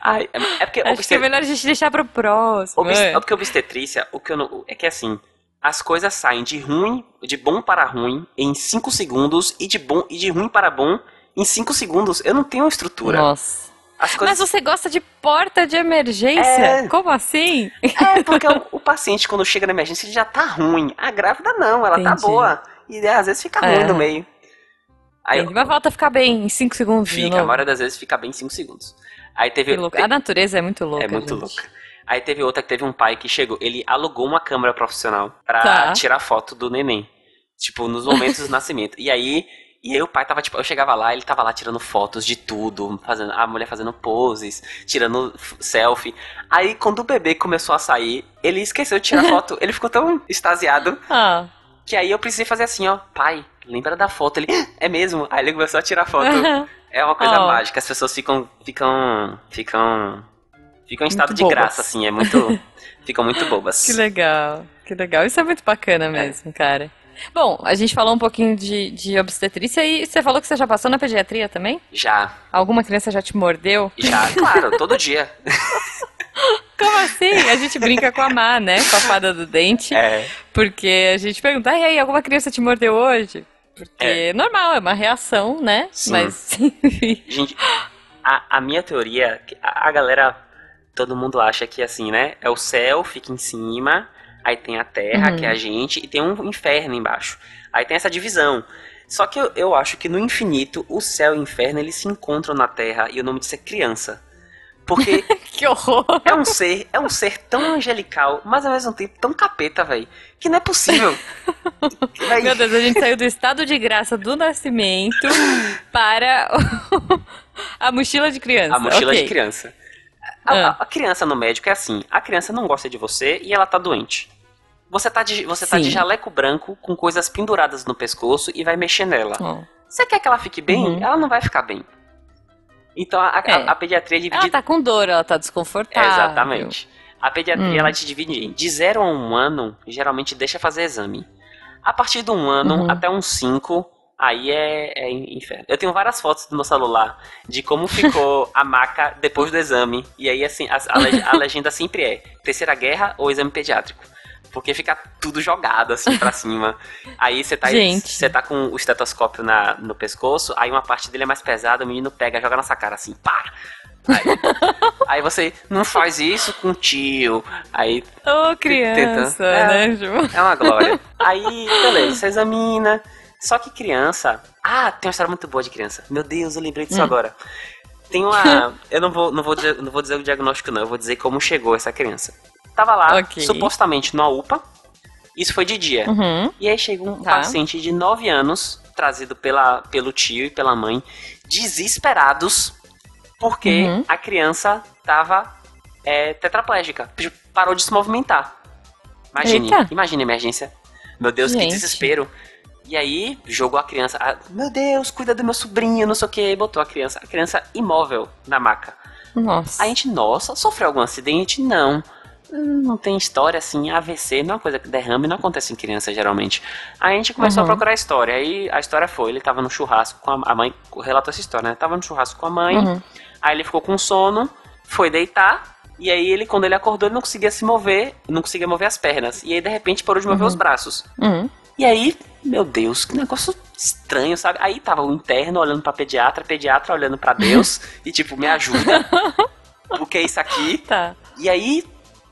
Ai, é, é porque
Acho que é
obstet-
melhor a gente deixar pro próximo.
obst-
é.
é porque obstetrícia, o que eu não. É que assim. As coisas saem de ruim, de bom para ruim em 5 segundos e de bom e de ruim para bom em 5 segundos. Eu não tenho estrutura.
Nossa.
As coisas
Mas você gosta de porta de emergência?
É.
Como assim?
É, porque o, o paciente, quando chega na emergência, ele já tá ruim. A grávida não, ela tá
Entendi.
boa. E né, às vezes fica
É.
ruim no meio. Aí
Mas volta a ficar bem em 5 segundos.
fica, a maioria das vezes fica bem em 5 segundos. Aí teve.
A natureza é muito louca.
é muito
gente.
louca. Aí teve outra que teve um pai que chegou, ele alugou uma câmera profissional pra
Tá.
tirar foto do neném. Tipo, nos momentos do [LAUGHS] nascimento. E aí, e aí o pai tava, tipo, eu chegava lá, ele tava lá tirando fotos de tudo, fazendo, a mulher fazendo poses, tirando selfie. Aí quando o bebê começou a sair, ele esqueceu de tirar [LAUGHS] foto. Ele ficou tão extasiado
Ah.
que aí eu precisei fazer assim, ó, pai, lembra da foto? Ele, "Ah, é mesmo? Aí ele começou a tirar foto. [LAUGHS] É uma coisa
Oh.
mágica, as pessoas ficam. ficam. ficam. Ficam em estado
Muito
de
bobas.
graça, assim, é muito. [LAUGHS] ficam muito bobas.
Que legal, que legal. Isso é muito bacana mesmo, cara. Bom, a gente falou um pouquinho de, de obstetrícia e você falou que você já passou na pediatria também?
Já,
Alguma criança já te mordeu?
já, claro, todo dia. [LAUGHS]
Como assim? A gente brinca com a Má, né? Com a fada do dente.
É.
Porque a gente pergunta, e aí, alguma criança te mordeu hoje? Porque é normal, é uma reação, né?
Sim.
Mas, [LAUGHS] enfim.
Gente, a, a minha teoria, a, a galera, todo mundo acha que assim, né? É o céu, fica em cima, aí tem a terra,
Uhum.
que é a gente, e tem um inferno embaixo. Aí tem essa divisão. Só que eu, eu acho que no infinito, o céu e o inferno, eles se encontram na terra, e o nome disso é criança. Porque [LAUGHS]
Que horror!
é um ser, é um ser tão angelical, mas ao mesmo tempo tão capeta, velho, que não é possível. Véi, [LAUGHS]
Meu Deus, a gente saiu do estado de graça do nascimento [LAUGHS] para a mochila de criança.
A mochila
Ok.
de criança. A,
Ah.
a- criança no médico é assim: a criança não gosta de você e ela tá doente. Você tá de, você tá de jaleco branco com coisas penduradas no pescoço e vai mexer nela.
Ó.
Você quer que ela fique bem?
Uhum.
Ela não vai ficar bem. Então a,
É.
a pediatria é
Ela
dividida.
tá com dor, ela tá desconfortável.
Exatamente. A pediatria
Hum.
ela te divide em de 0 a 1 um ano, geralmente deixa fazer exame. A partir de um ano
Uhum.
até uns 5, aí é, é inferno. Eu tenho várias fotos do meu celular de como ficou [LAUGHS] a maca depois do exame. E aí, assim, a, a leg- a legenda sempre é Terceira Guerra ou Exame Pediátrico. Porque fica tudo jogado assim pra cima. Aí você tá, você tá com o estetoscópio na, no pescoço, aí uma parte dele é mais pesada, o menino pega, joga na sua cara assim, pá! Aí, [LAUGHS] aí você não faz isso com o tio. Aí
Ô, criança,
Tenta. É.
né, Ju?
é uma glória. Aí, beleza, você [LAUGHS] examina. Só que criança. Ah, tem uma história muito boa de criança. Meu Deus, eu lembrei disso
Hum.
agora. Tem uma. [LAUGHS] Eu não vou, não, vou dizer, não vou dizer o diagnóstico, não. Eu vou dizer como chegou essa criança. Tava lá,
Ok.
supostamente numa UPA. Isso foi de dia.
Uhum.
E aí chega um
Tá.
paciente de 9 anos, trazido pela, pelo tio e pela mãe, desesperados, porque
Uhum.
a criança tava é, tetraplégica. Parou de se movimentar. Imagine,
Eita.
imagine a emergência. Meu Deus, que
Gente.
desespero. E aí, jogou a criança. ah, meu Deus, cuida do meu sobrinho, não sei o que. Botou a criança, a criança imóvel na maca.
Nossa.
A gente, nossa, sofreu algum acidente? Não. Hum, Não tem história assim, AVC não é uma coisa que derrame, não acontece em criança geralmente. Aí a gente começou
Uhum.
a procurar a história. Aí a história foi, ele tava no churrasco com a, a mãe, relatou essa história, né? Tava no churrasco com a mãe,
Uhum.
aí ele ficou com sono, foi deitar, e aí ele, quando ele acordou, ele não conseguia se mover, não conseguia mover as pernas. E aí, de repente, parou de mover os braços.
Uhum.
E aí, meu Deus, que negócio estranho, sabe? Aí tava o interno olhando pra pediatra, pediatra olhando pra Deus [LAUGHS] e tipo, me ajuda. O que é isso aqui?
Tá.
E aí,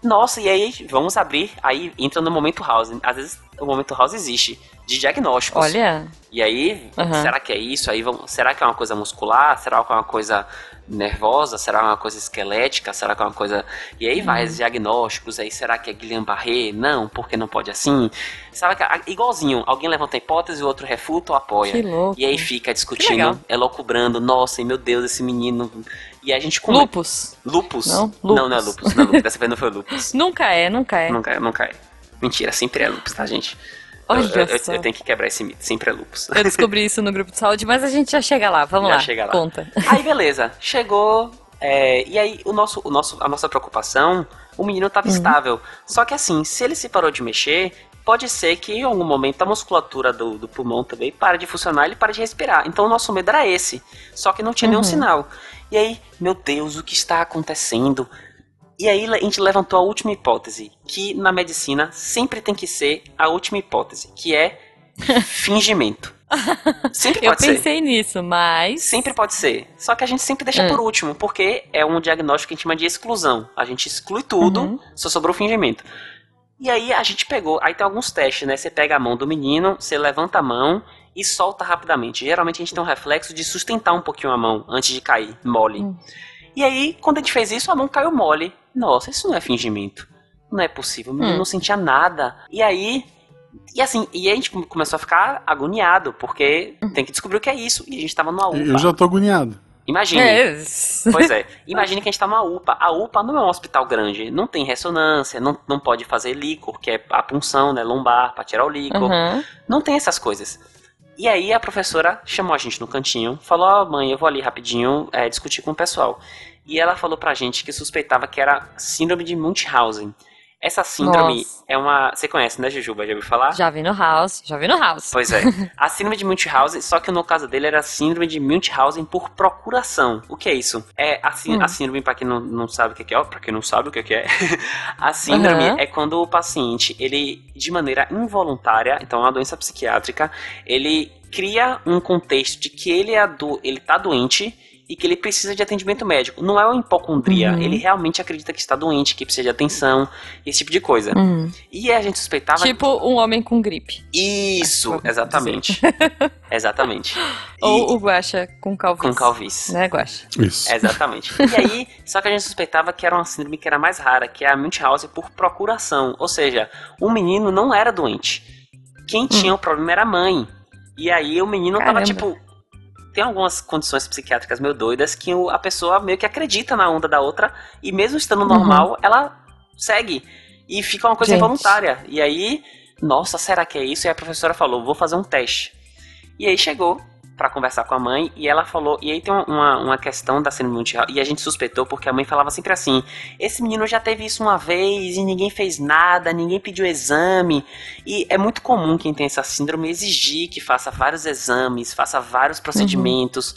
nossa, e aí vamos abrir, aí entra no momento house. Às vezes o momento house existe de diagnósticos.
Olha.
E aí,
Aham.
será que é isso? Aí vamos, será que é uma coisa muscular? Será que é uma coisa nervosa? Será uma coisa esquelética? Será que é uma coisa. E aí
Uhum.
vai os diagnósticos, aí será que é Guillain-Barré? Não, porque não pode assim? Sabe que igualzinho, alguém levanta a hipótese, o outro refuta ou apoia.
Que louco.
E aí fica discutindo, elocubrando, nossa, e meu Deus, esse menino. E a gente come-
Lupus.
Lupus?
Não?
Não, não é
Lupus.
lupus. Não, lupus. Dessa vez não foi lupus. [LAUGHS]
Nunca é, nunca é.
Nunca, nunca é. Mentira, sempre é lupus, tá, gente?
Olha
eu, eu- eu tenho que quebrar esse mito, sempre é lupus.
Eu [LAUGHS] descobri isso no grupo de saúde, mas a gente já chega lá. Vamos
Já
lá.
chega lá.
Conta.
Aí [LAUGHS] beleza, chegou. é, e aí o nosso, o nosso, a nossa preocupação, o menino
Uhum.
estava estável. Só que assim, se ele se parou de mexer, pode ser que em algum momento a musculatura do, do pulmão também para de funcionar e ele para de respirar. Então o nosso medo era esse. Só que não tinha nenhum
Uhum.
sinal. E aí, meu Deus, o que está acontecendo? E aí a gente levantou a última hipótese, que na medicina sempre tem que ser a última hipótese, que é [LAUGHS] fingimento. Sempre
Eu
pode ser.
pensei nisso, mas.
Sempre pode ser. Só que a gente sempre deixa
Hum.
por último, porque é um diagnóstico que a gente chama de exclusão. A gente exclui tudo,
Uhum.
só sobrou o fingimento. E aí a gente pegou, aí tem alguns testes, né? Você pega a mão do menino, você levanta a mão e solta rapidamente. Geralmente a gente tem um reflexo de sustentar um pouquinho a mão antes de cair, mole.
Hum.
E aí, quando a gente fez isso, a mão caiu mole. Nossa, isso não é fingimento. Não é possível.
Hum.
não sentia nada. E aí. E assim, e a gente come- começou a ficar agoniado, porque tem que descobrir o que é isso. E a gente tava numa UPA.
Eu já tô agoniado.
Imagine.
É.
Pois é. [LAUGHS] Imagine que a gente tá numa UPA. A UPA não é um hospital grande. Não tem ressonância, não, não pode fazer líquor, que é a punção, né? Lombar, pra tirar o líquor.
Uhum.
Não tem essas coisas. E aí a professora chamou a gente no cantinho, falou, ó mãe, eu vou ali rapidinho é, discutir com o pessoal. E ela falou pra gente que suspeitava que era síndrome de Munchausen. Essa síndrome
Nossa.
é uma... Você conhece, né, Jujuba? Já ouviu falar?
Já vi no House. Já vi no House.
Pois é. [LAUGHS] A síndrome de Munchausen, só que no caso dele era síndrome de Munchausen por procuração. O que é isso? É a,
Hum.
a síndrome, pra quem não, não sabe o que é, ó, pra quem não sabe o que que é, [LAUGHS] a síndrome
Aham.
é quando o paciente, ele, de maneira involuntária, então é uma doença psiquiátrica, ele cria um contexto de que ele, é do, ele tá doente e que ele precisa de atendimento médico. Não é uma hipocondria,
Uhum.
ele realmente acredita que está doente, que precisa de atenção, esse tipo de coisa.
Uhum.
E a gente suspeitava
Tipo um homem com gripe.
isso,
Vamos
exatamente. [LAUGHS] exatamente. [LAUGHS] E
Ou o Guaxa com calvície.
com calvície.
Né, Guaxa?
Isso.
Exatamente. E aí, [LAUGHS] só que a gente suspeitava que era uma síndrome que era mais rara, que é a Munchausen por procuração. Ou seja, o menino não era doente. Quem tinha o problema era a mãe. E aí o menino tava
Hum. Caramba.
tipo. Tem algumas condições psiquiátricas meio doidas que a pessoa meio que acredita na onda da outra e mesmo estando normal, ela segue. E fica uma coisa
Uhum. Gente.
involuntária. E aí, nossa, será que é isso? E a professora falou, vou fazer um teste. E aí chegou pra conversar com a mãe e ela falou, e aí tem uma, uma questão da síndrome Munchausen, e a gente suspeitou porque a mãe falava sempre assim, esse menino já teve isso uma vez e ninguém fez nada, ninguém pediu exame, e é muito comum quem tem essa síndrome exigir que faça vários exames, faça vários procedimentos,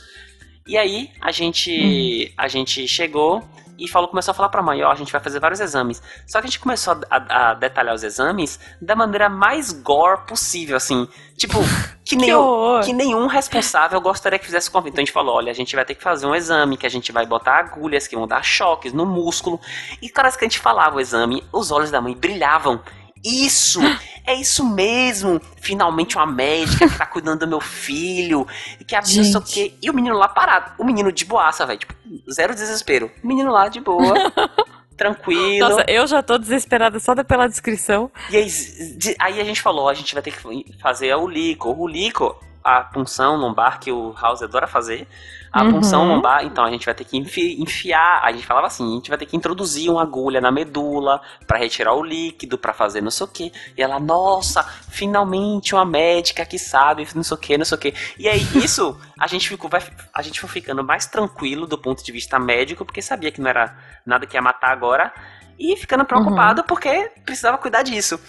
e aí a gente, a gente chegou e falou, começou a falar pra mãe, ó, a gente vai fazer vários exames. Só que a gente começou a, a- detalhar os exames da maneira mais gore possível, assim. Tipo, [LAUGHS] que, nenhum,
horror.
que nenhum responsável gostaria que fizesse convite. Então a gente falou, olha, a gente vai ter que fazer um exame, que a gente vai botar agulhas, que vão dar choques no músculo. E cara, que a gente falava o exame, os olhos da mãe brilhavam. Isso! É isso mesmo! Finalmente uma médica que tá cuidando do meu filho, que a não sei o quê. E o menino lá parado. O menino de boaça, velho. Tipo, zero desespero. O menino lá de boa. [LAUGHS] tranquilo.
Nossa, eu já tô desesperada só pela descrição.
E aí, aí a gente falou, a gente vai ter que fazer o lico. O lico, a punção lombar que o House adora fazer. A
Uhum.
punção lombar, então a gente vai ter que enfi- enfiar, a gente falava assim, a gente vai ter que introduzir uma agulha na medula pra retirar o líquido, pra fazer não sei o que. E ela, nossa, finalmente uma médica que sabe, não sei o que, não sei o que. E aí [LAUGHS] isso, a gente ficou, vai, a gente foi ficando mais tranquilo do ponto de vista médico, porque sabia que não era nada que ia matar agora, e ficando preocupado porque precisava cuidar disso.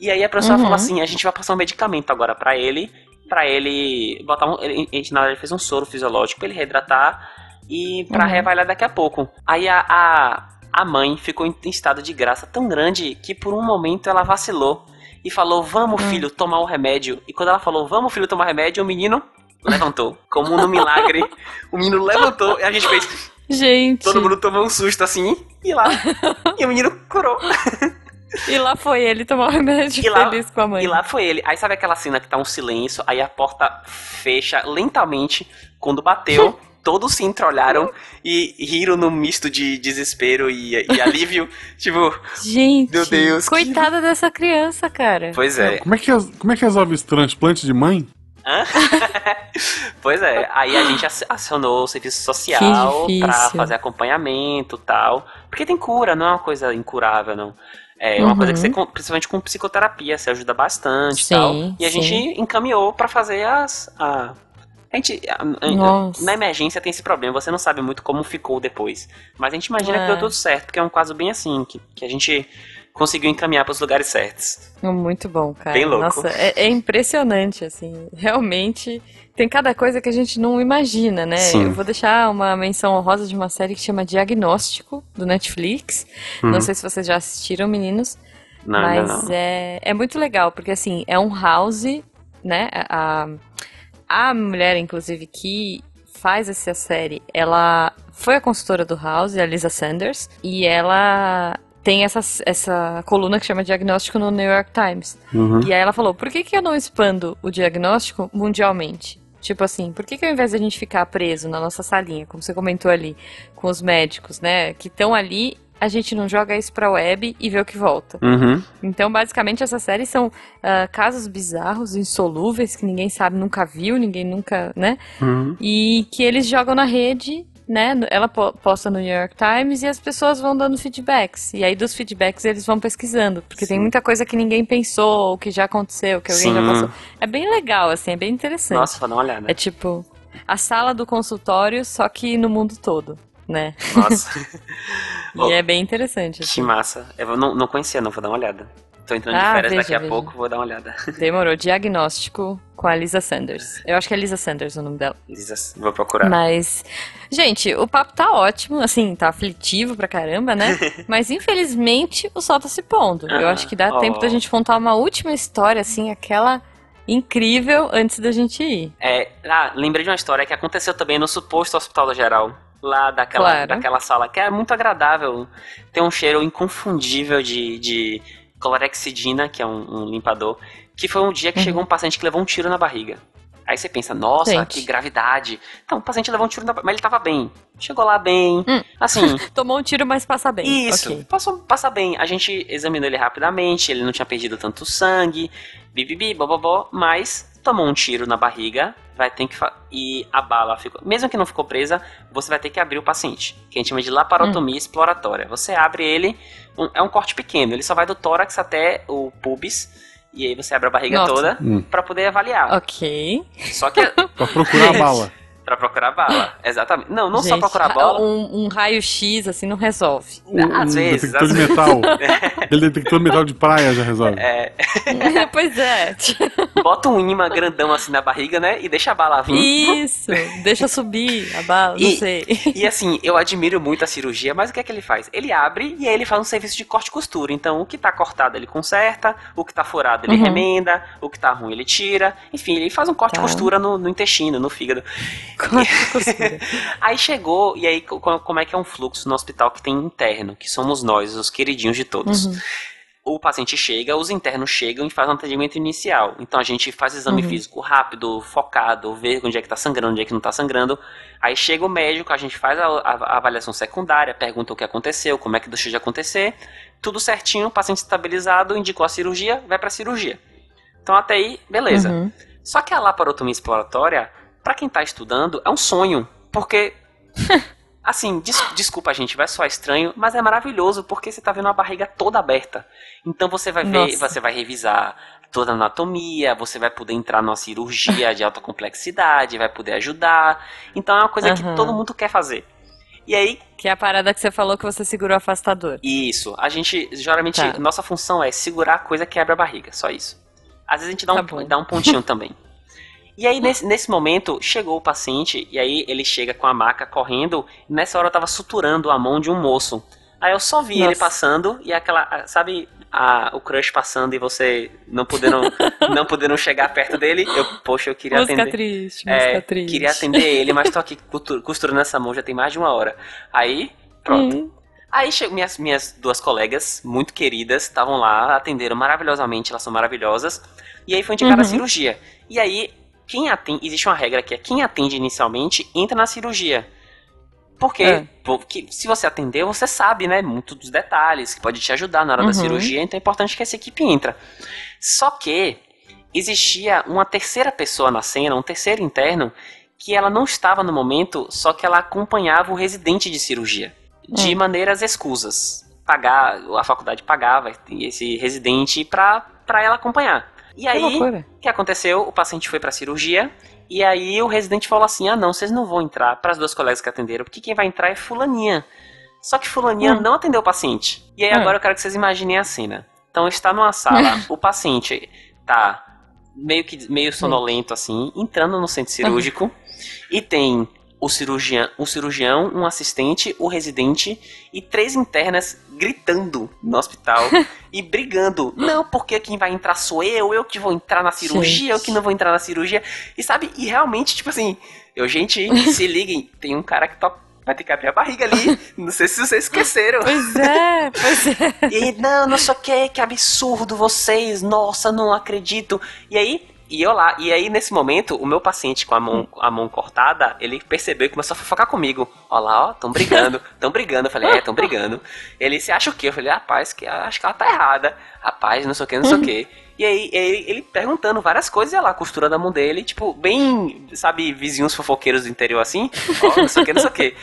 E aí a professora
Uhum.
falou assim, a gente vai passar um medicamento agora pra ele, pra ele botar um, ele- a gente na verdade fez um soro fisiológico pra ele reidratar e pra
Uhum.
reavaliar daqui a pouco. Aí a, a, a mãe ficou em estado de graça tão grande que por um momento ela vacilou e falou: "Vamos,
Hum.
filho, tomar o remédio". E quando ela falou: "Vamos, filho, tomar remédio", o menino levantou. Como no milagre, o menino levantou e a gente fez
Gente.
Todo mundo tomou um susto assim, e lá. e o menino curou. [LAUGHS]
E lá foi ele tomar o remédio
E lá-
feliz com a mãe.
E lá foi ele. Aí sabe aquela cena que tá um silêncio, aí a porta fecha lentamente. Quando bateu, [LAUGHS] todos se entreolharam e riram num misto de desespero e, e alívio. [LAUGHS] tipo,
Gente,
Meu Deus, que-
coitada dessa criança, cara.
pois é.
Como é, que, como é que resolve esse transplante de mãe?
Hã? [LAUGHS] pois é, aí a gente ac- acionou o serviço social
Que
pra fazer acompanhamento e tal. Porque tem cura, não é uma coisa incurável, não. É uma
Uhum.
coisa que você, com- principalmente com psicoterapia, você ajuda bastante e
Sim,
tal. E a
sim.
gente encaminhou pra fazer as. A, a gente, a- a- na emergência tem esse problema, você não sabe muito como ficou depois. Mas a gente imagina que
É.
deu tudo certo, porque é um caso bem assim, que, que a gente conseguiu encaminhar pros lugares certos.
Muito bom, cara.
Bem louco.
Nossa, é, é impressionante, assim. Realmente, tem cada coisa que a gente não imagina, né?
Sim.
Eu vou deixar uma menção honrosa de uma série que chama Diagnóstico, do Netflix.
Uhum.
Não sei se vocês já assistiram, meninos.
Não,
mas
não.
É, é muito legal, porque assim, é um house, né? A, a mulher, inclusive, que faz essa série, ela foi a consultora do House, a Lisa Sanders, e ela tem essa, essa coluna que chama Diagnóstico no New York Times.
Uhum.
E aí ela falou, por que, que eu não expando o diagnóstico mundialmente? Tipo assim, por que, que ao invés de a gente ficar preso na nossa salinha, como você comentou ali, com os médicos, né, que estão ali, a gente não joga isso pra web e vê o que volta?
Uhum.
Então, basicamente, essas séries são ah, casos bizarros, insolúveis, que ninguém sabe, nunca viu, ninguém nunca, né?
Uhum.
E que eles jogam na rede, né? Ela po- posta no New York Times e as pessoas vão dando feedbacks. E aí, dos feedbacks, eles vão pesquisando. Porque tem
Sim.
muita coisa que ninguém pensou, ou que já aconteceu, que alguém já
Sim.
passou. É bem legal, assim, é bem interessante.
Nossa, vou dar uma olhada.
É tipo a sala do consultório, só que no mundo todo, né?
Nossa. Oh, [LAUGHS]
E é bem interessante.
Que
Assim.
massa. Eu não, não conhecia, não, vou dar uma olhada. Tô entrando de
Ah,
férias
veja,
daqui a
veja.
pouco, vou dar uma olhada. [LAUGHS]
Demorou. Diagnóstico com a Lisa Sanders. Eu acho que é Lisa Sanders o nome dela.
Lisa, Vou procurar.
Mas, gente, o papo tá ótimo, assim, tá aflitivo pra caramba, né? [LAUGHS] Mas infelizmente o sol tá se pondo. Eu acho que dá
ó.
tempo da gente contar uma última história, assim, aquela incrível antes da gente ir.
É, ah, lembrei de uma história que aconteceu também no suposto Hospital da Geral. Lá daquela,
Claro.
daquela sala, que é muito agradável. Tem um cheiro inconfundível de, de clorexidina, que é um, um limpador. Que foi um dia que
Uhum.
chegou um paciente que levou um tiro na barriga. Aí você pensa, nossa,
Gente.
que gravidade. Então, o paciente levou um tiro na barriga, mas ele tava bem. Chegou lá bem.
Hum.
Assim, [LAUGHS]
Tomou um tiro, mas passa bem.
Isso,
Ok.
passou, passa bem. A gente examinou ele rapidamente, ele não tinha perdido tanto sangue, bibibi, bobobó, mas tomou um tiro na barriga, vai ter que. E a bala ficou. Mesmo que não ficou presa, você vai ter que abrir o paciente, que a gente chama de laparotomia exploratória. Você abre ele, um- é um corte pequeno, ele só vai do tórax até o pubis. E aí você abre a barriga
Nossa.
toda
Hum.
pra poder avaliar.
Ok.
Só que
Pra procurar a bala. [LAUGHS]
pra procurar bala, [LAUGHS] exatamente. Não, não só
Gente,
procurar
ra-
bala.
Um, um raio-x, assim, não resolve.
O,
Às
o
vezes,
detector
às
de metal. [LAUGHS] Aquele detector de metal de praia já resolve.
É, [LAUGHS]
pois é.
bota um imã grandão assim na barriga, né? E deixa a bala vir.
Isso. Deixa subir a bala, não
E-
sei.
E assim, eu admiro muito a cirurgia, mas o que é que ele faz? Ele abre e aí ele faz um serviço de corte e costura. Então, o que tá cortado ele conserta, o que tá furado ele
Uhum.
remenda, o que tá ruim ele tira. Enfim, ele faz um corte e
Tá.
costura no, no intestino, no fígado. [LAUGHS] Aí chegou, e aí co- como é que é um fluxo no hospital que tem interno, que somos nós, os queridinhos de todos.
Uhum.
o paciente chega, os internos chegam e fazem um atendimento inicial. Então a gente faz exame uhum. físico rápido, focado, ver onde é que está sangrando, onde é que não está sangrando. Aí chega o médico, a gente faz a, a, a, avaliação secundária, pergunta o que aconteceu, como é que deixou de acontecer. Tudo certinho, paciente estabilizado, indicou a cirurgia, vai para a cirurgia. Então até aí, beleza. Uhum. Só que a laparotomia exploratória, para quem está estudando, é um sonho, porque [LAUGHS] Assim, des desculpa, gente, vai soar estranho, mas é maravilhoso porque você tá vendo a barriga toda aberta. Então você vai ver, Nossa. você vai revisar toda a anatomia, você vai poder entrar numa cirurgia de alta complexidade, vai poder ajudar. Então é uma coisa uhum. que todo mundo quer fazer. E aí.
Que é a parada que você falou que você segurou o afastador.
Isso. A gente, geralmente, tá. nossa função é segurar a coisa que abre a barriga, só isso. Às vezes a gente dá, tá um, dá um pontinho [LAUGHS] também. E aí, nesse, nesse momento, chegou o paciente, e aí ele chega com a maca correndo, e nessa hora eu tava suturando a mão de um moço. Aí eu só vi Nossa. ele passando, e aquela, sabe, a, o crush passando e você não podendo, [LAUGHS] não podendo chegar perto dele, eu, poxa, eu queria
música
atender.
Triste, música
é,
triste.
Queria atender ele, mas tô aqui costurando essa mão já tem mais de uma hora. Aí, pronto. Hum. Aí chegou minhas, minhas duas colegas, muito queridas, estavam lá, atenderam maravilhosamente, elas são maravilhosas. E aí foi indicada uhum. a cirurgia. E aí quem atende, existe uma regra que é quem atende inicialmente entra na cirurgia. Porque, é. porque se você atender, você sabe, né, muito dos detalhes, que pode te ajudar na hora uhum. da cirurgia, então é importante que essa equipe entra. Só que existia uma terceira pessoa na cena, um terceiro interno, que ela não estava no momento, só que ela acompanhava o residente de cirurgia, de uhum. maneiras escusas. Pagar, a faculdade pagava esse residente para ela acompanhar. E aí, o que aconteceu? O paciente foi pra cirurgia. E aí o residente falou assim: ah, não, vocês não vão entrar. Para as duas colegas que atenderam, porque quem vai entrar é Fulaninha. Só que Fulaninha hum. não atendeu o paciente. E aí hum. agora eu quero que vocês imaginem a cena. Então está numa sala, [LAUGHS] o paciente tá meio que meio sonolento assim, entrando no centro cirúrgico e tem o cirurgião, o cirurgião, um assistente, o residente e três internas gritando no hospital [LAUGHS] e brigando. Não, porque quem vai entrar sou eu, eu que vou entrar na cirurgia, gente. eu que não vou entrar na cirurgia. E sabe, e realmente, tipo assim, eu, gente, [LAUGHS] se liguem, tem um cara que tá vai ter que abrir a barriga ali. [LAUGHS] Não sei se vocês esqueceram.
Pois é, pois é.
E não, não sei o que, que absurdo vocês, nossa, não acredito. E aí, e eu lá, e aí nesse momento, o meu paciente com a mão, a mão cortada, ele percebeu e começou a fofocar comigo. Ó lá, ó, tão brigando, [LAUGHS] tão brigando. Eu falei, é, tão brigando. Ele, se acha o quê? Eu falei, rapaz, que acho que ela tá errada. Rapaz, não sei o que, não sei o que. [LAUGHS] E aí, ele, ele perguntando várias coisas, e lá, costurando a mão dele, tipo, bem, sabe, vizinhos fofoqueiros do interior assim, ó, não sei o que, não sei o que.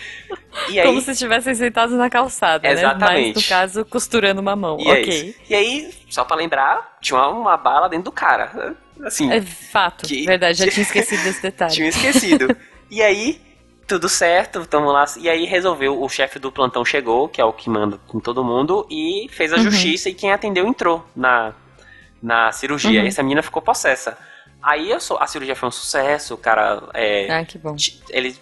E aí, Como se estivessem sentados na calçada,
exatamente.
né? Mas, no caso, costurando uma mão,
e ok. É e aí, só pra lembrar, tinha uma, uma bala dentro do cara. Assim.
É fato, que, verdade, já [LAUGHS] tinha esquecido desse detalhe.
tinha esquecido. [LAUGHS] e aí, tudo certo, tamo lá. E aí resolveu, o chefe do plantão chegou, que é o que manda com todo mundo, e fez a uhum. justiça e quem atendeu entrou na, na cirurgia. Uhum. Essa menina ficou possessa. Aí eu sou, a cirurgia foi um sucesso, o cara. É,
ah, que bom.
Ele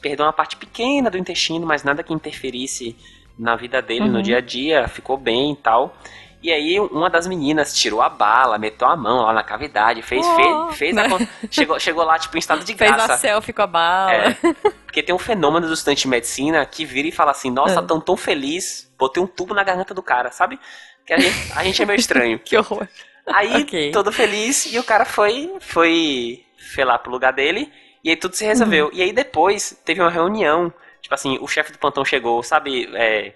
perdeu uma parte pequena do intestino, mas nada que interferisse na vida dele, uhum. no dia a dia, ficou bem e tal. E aí uma das meninas tirou a bala, meteu a mão lá na cavidade, fez, oh, fez, fez a, chegou, chegou lá tipo em estado de [LAUGHS] graça.
Fez a selfie com a bala.
É, porque tem um fenômeno do estudante de medicina que vira e fala assim, nossa, é. tão tão feliz, botei um tubo na garganta do cara, sabe? Que a gente, a gente é meio estranho. [LAUGHS]
que horror.
Aí, okay. todo feliz, e o cara foi, foi, foi lá pro lugar dele, e aí tudo se resolveu. Uhum. E aí depois teve uma reunião, tipo assim, o chefe do plantão chegou, sabe, é,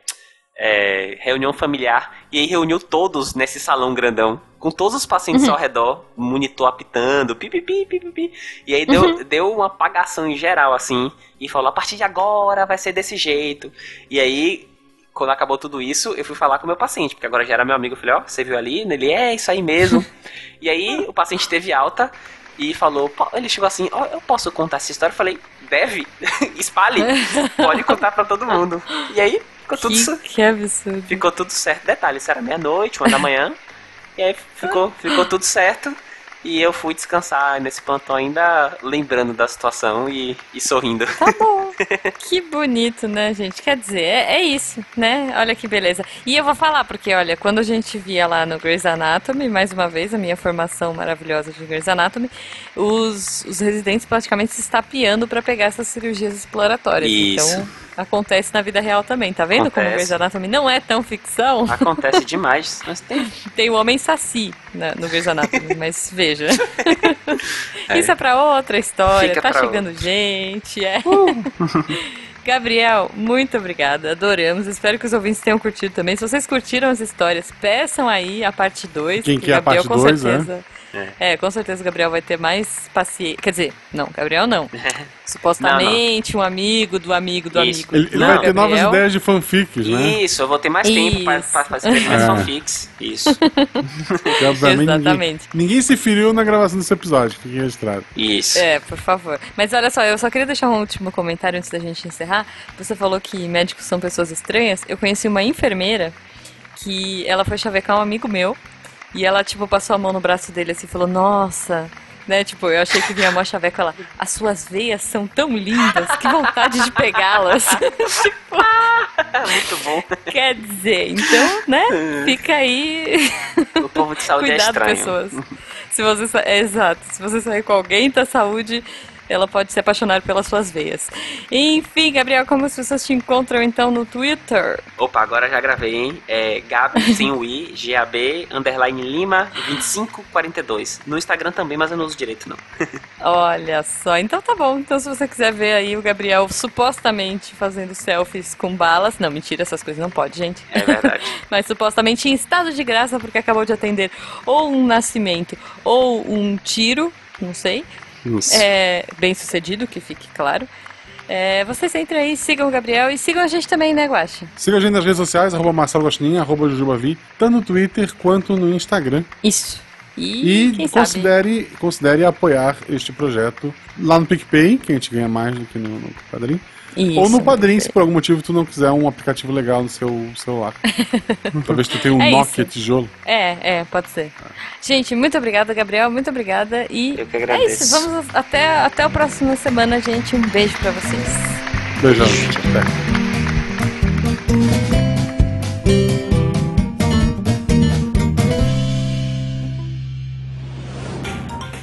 é, reunião familiar, e aí reuniu todos nesse salão grandão, com todos os pacientes uhum. ao redor, monitor apitando, pipipi, pipipi, e aí deu, uhum. deu uma apagação em geral, assim, e falou, a partir de agora vai ser desse jeito. E aí, quando acabou tudo isso, eu fui falar com o meu paciente, porque agora já era meu amigo, eu falei, ó, oh, você viu ali? Ele, é, isso aí mesmo. [LAUGHS] e aí, o paciente teve alta, e falou, ele chegou assim, ó, oh, eu posso contar essa história? Eu falei, deve, [LAUGHS] espalhe, [LAUGHS] pode contar para todo mundo. E aí, Ficou tudo certo.
Que absurdo.
Ficou tudo certo. Detalhe, isso era meia-noite, uma da manhã. e aí ficou, ficou tudo certo. E eu fui descansar nesse plantão ainda lembrando da situação e, e sorrindo.
Tá bom. Que bonito, né, gente? Quer dizer, é, é, isso, né? Olha que beleza. E eu vou falar, porque, olha, quando a gente via lá no Grey's Anatomy, mais uma vez, a minha formação maravilhosa de Grey's Anatomy, os, os residentes praticamente se estapeando para pegar essas cirurgias exploratórias.
Isso.
Então, acontece na vida real também. Tá vendo como
Acontece.
Grey's Anatomy não é tão ficção?
Acontece demais. [LAUGHS] Mas tem.
Tem o homem saci na- no Grey's Anatomy, [LAUGHS] mas veja.
É.
Isso é pra outra história,
Fica
tá chegando gente, é. [LAUGHS] Gabriel, muito obrigada, adoramos. Espero que os ouvintes tenham curtido também. Se vocês curtiram as histórias, peçam aí a parte 2.
Quem
que
quer a
Gabriel,
parte
com
dois, né?
Certeza. É, com certeza o Gabriel vai ter mais paciência. Quer dizer, não, Gabriel não. [LAUGHS] Supostamente um amigo do amigo do
Isso.
amigo.
Ele, ele
do
vai ter
Gabriel.
novas ideias de fanfics, né?
Isso, eu vou ter mais tempo pra,
Isso.
pra, pra escrever mais [LAUGHS]
É.
fanfics. Isso, [LAUGHS]
Que, obviamente, Ninguém,
Exatamente.
ninguém se feriu na gravação desse episódio, fique registrado.
isso.
É, por favor. Mas olha só, eu só queria deixar um último comentário antes da gente encerrar. Você falou que médicos são pessoas estranhas. Eu conheci uma enfermeira que ela foi chavecar um amigo meu e ela, tipo, passou a mão no braço dele assim e falou: Nossa. Né, tipo, eu achei que vinha mó chaveco ela. As suas veias são tão lindas, que vontade de pegá-las. [LAUGHS]
Muito bom.
Quer dizer, então, né? Fica aí
O povo de saúde é
Cuidado,
estranho.
pessoas. Se você sa- é, exato. Se você sair com alguém da saúde, ela pode se apaixonar pelas suas veias. Enfim, Gabriel, como as pessoas te encontram então no Twitter?
Opa, agora já gravei, hein? É Gabi, [LAUGHS] sem o I, G-A-B, underline Lima, 2542. No Instagram também, mas eu não uso direito, não. [LAUGHS]
Olha só, então tá bom. Então, se você quiser ver aí o Gabriel supostamente fazendo selfies com balas. Não, mentira, essas coisas não pode, gente.
É verdade. [LAUGHS]
Mas supostamente em estado de graça, porque acabou de atender ou um nascimento ou um tiro, não sei.
Isso.
É, bem sucedido, que fique claro. É, vocês entrem aí, sigam o Gabriel e sigam a gente também, né, Guache?
Siga a gente nas redes sociais, arroba Marcelo Gostinho, arroba Jujubavi, tanto no Twitter quanto no Instagram.
Isso. E,
E
sabe?
considere, considere apoiar este projeto lá no PicPay, que a gente ganha mais do que no, no Padrim.
Isso,
Ou no Padrim, se por algum motivo tu não quiser um aplicativo legal no seu celular. [LAUGHS] Talvez tu tenha um
É
Nokia
isso.
tijolo.
É, é, pode ser. Gente, muito obrigada, Gabriel, muito obrigada. E
Eu que
é
agradeço.
isso, vamos até, até a próxima semana, gente. Um beijo pra vocês.
Beijão. Até.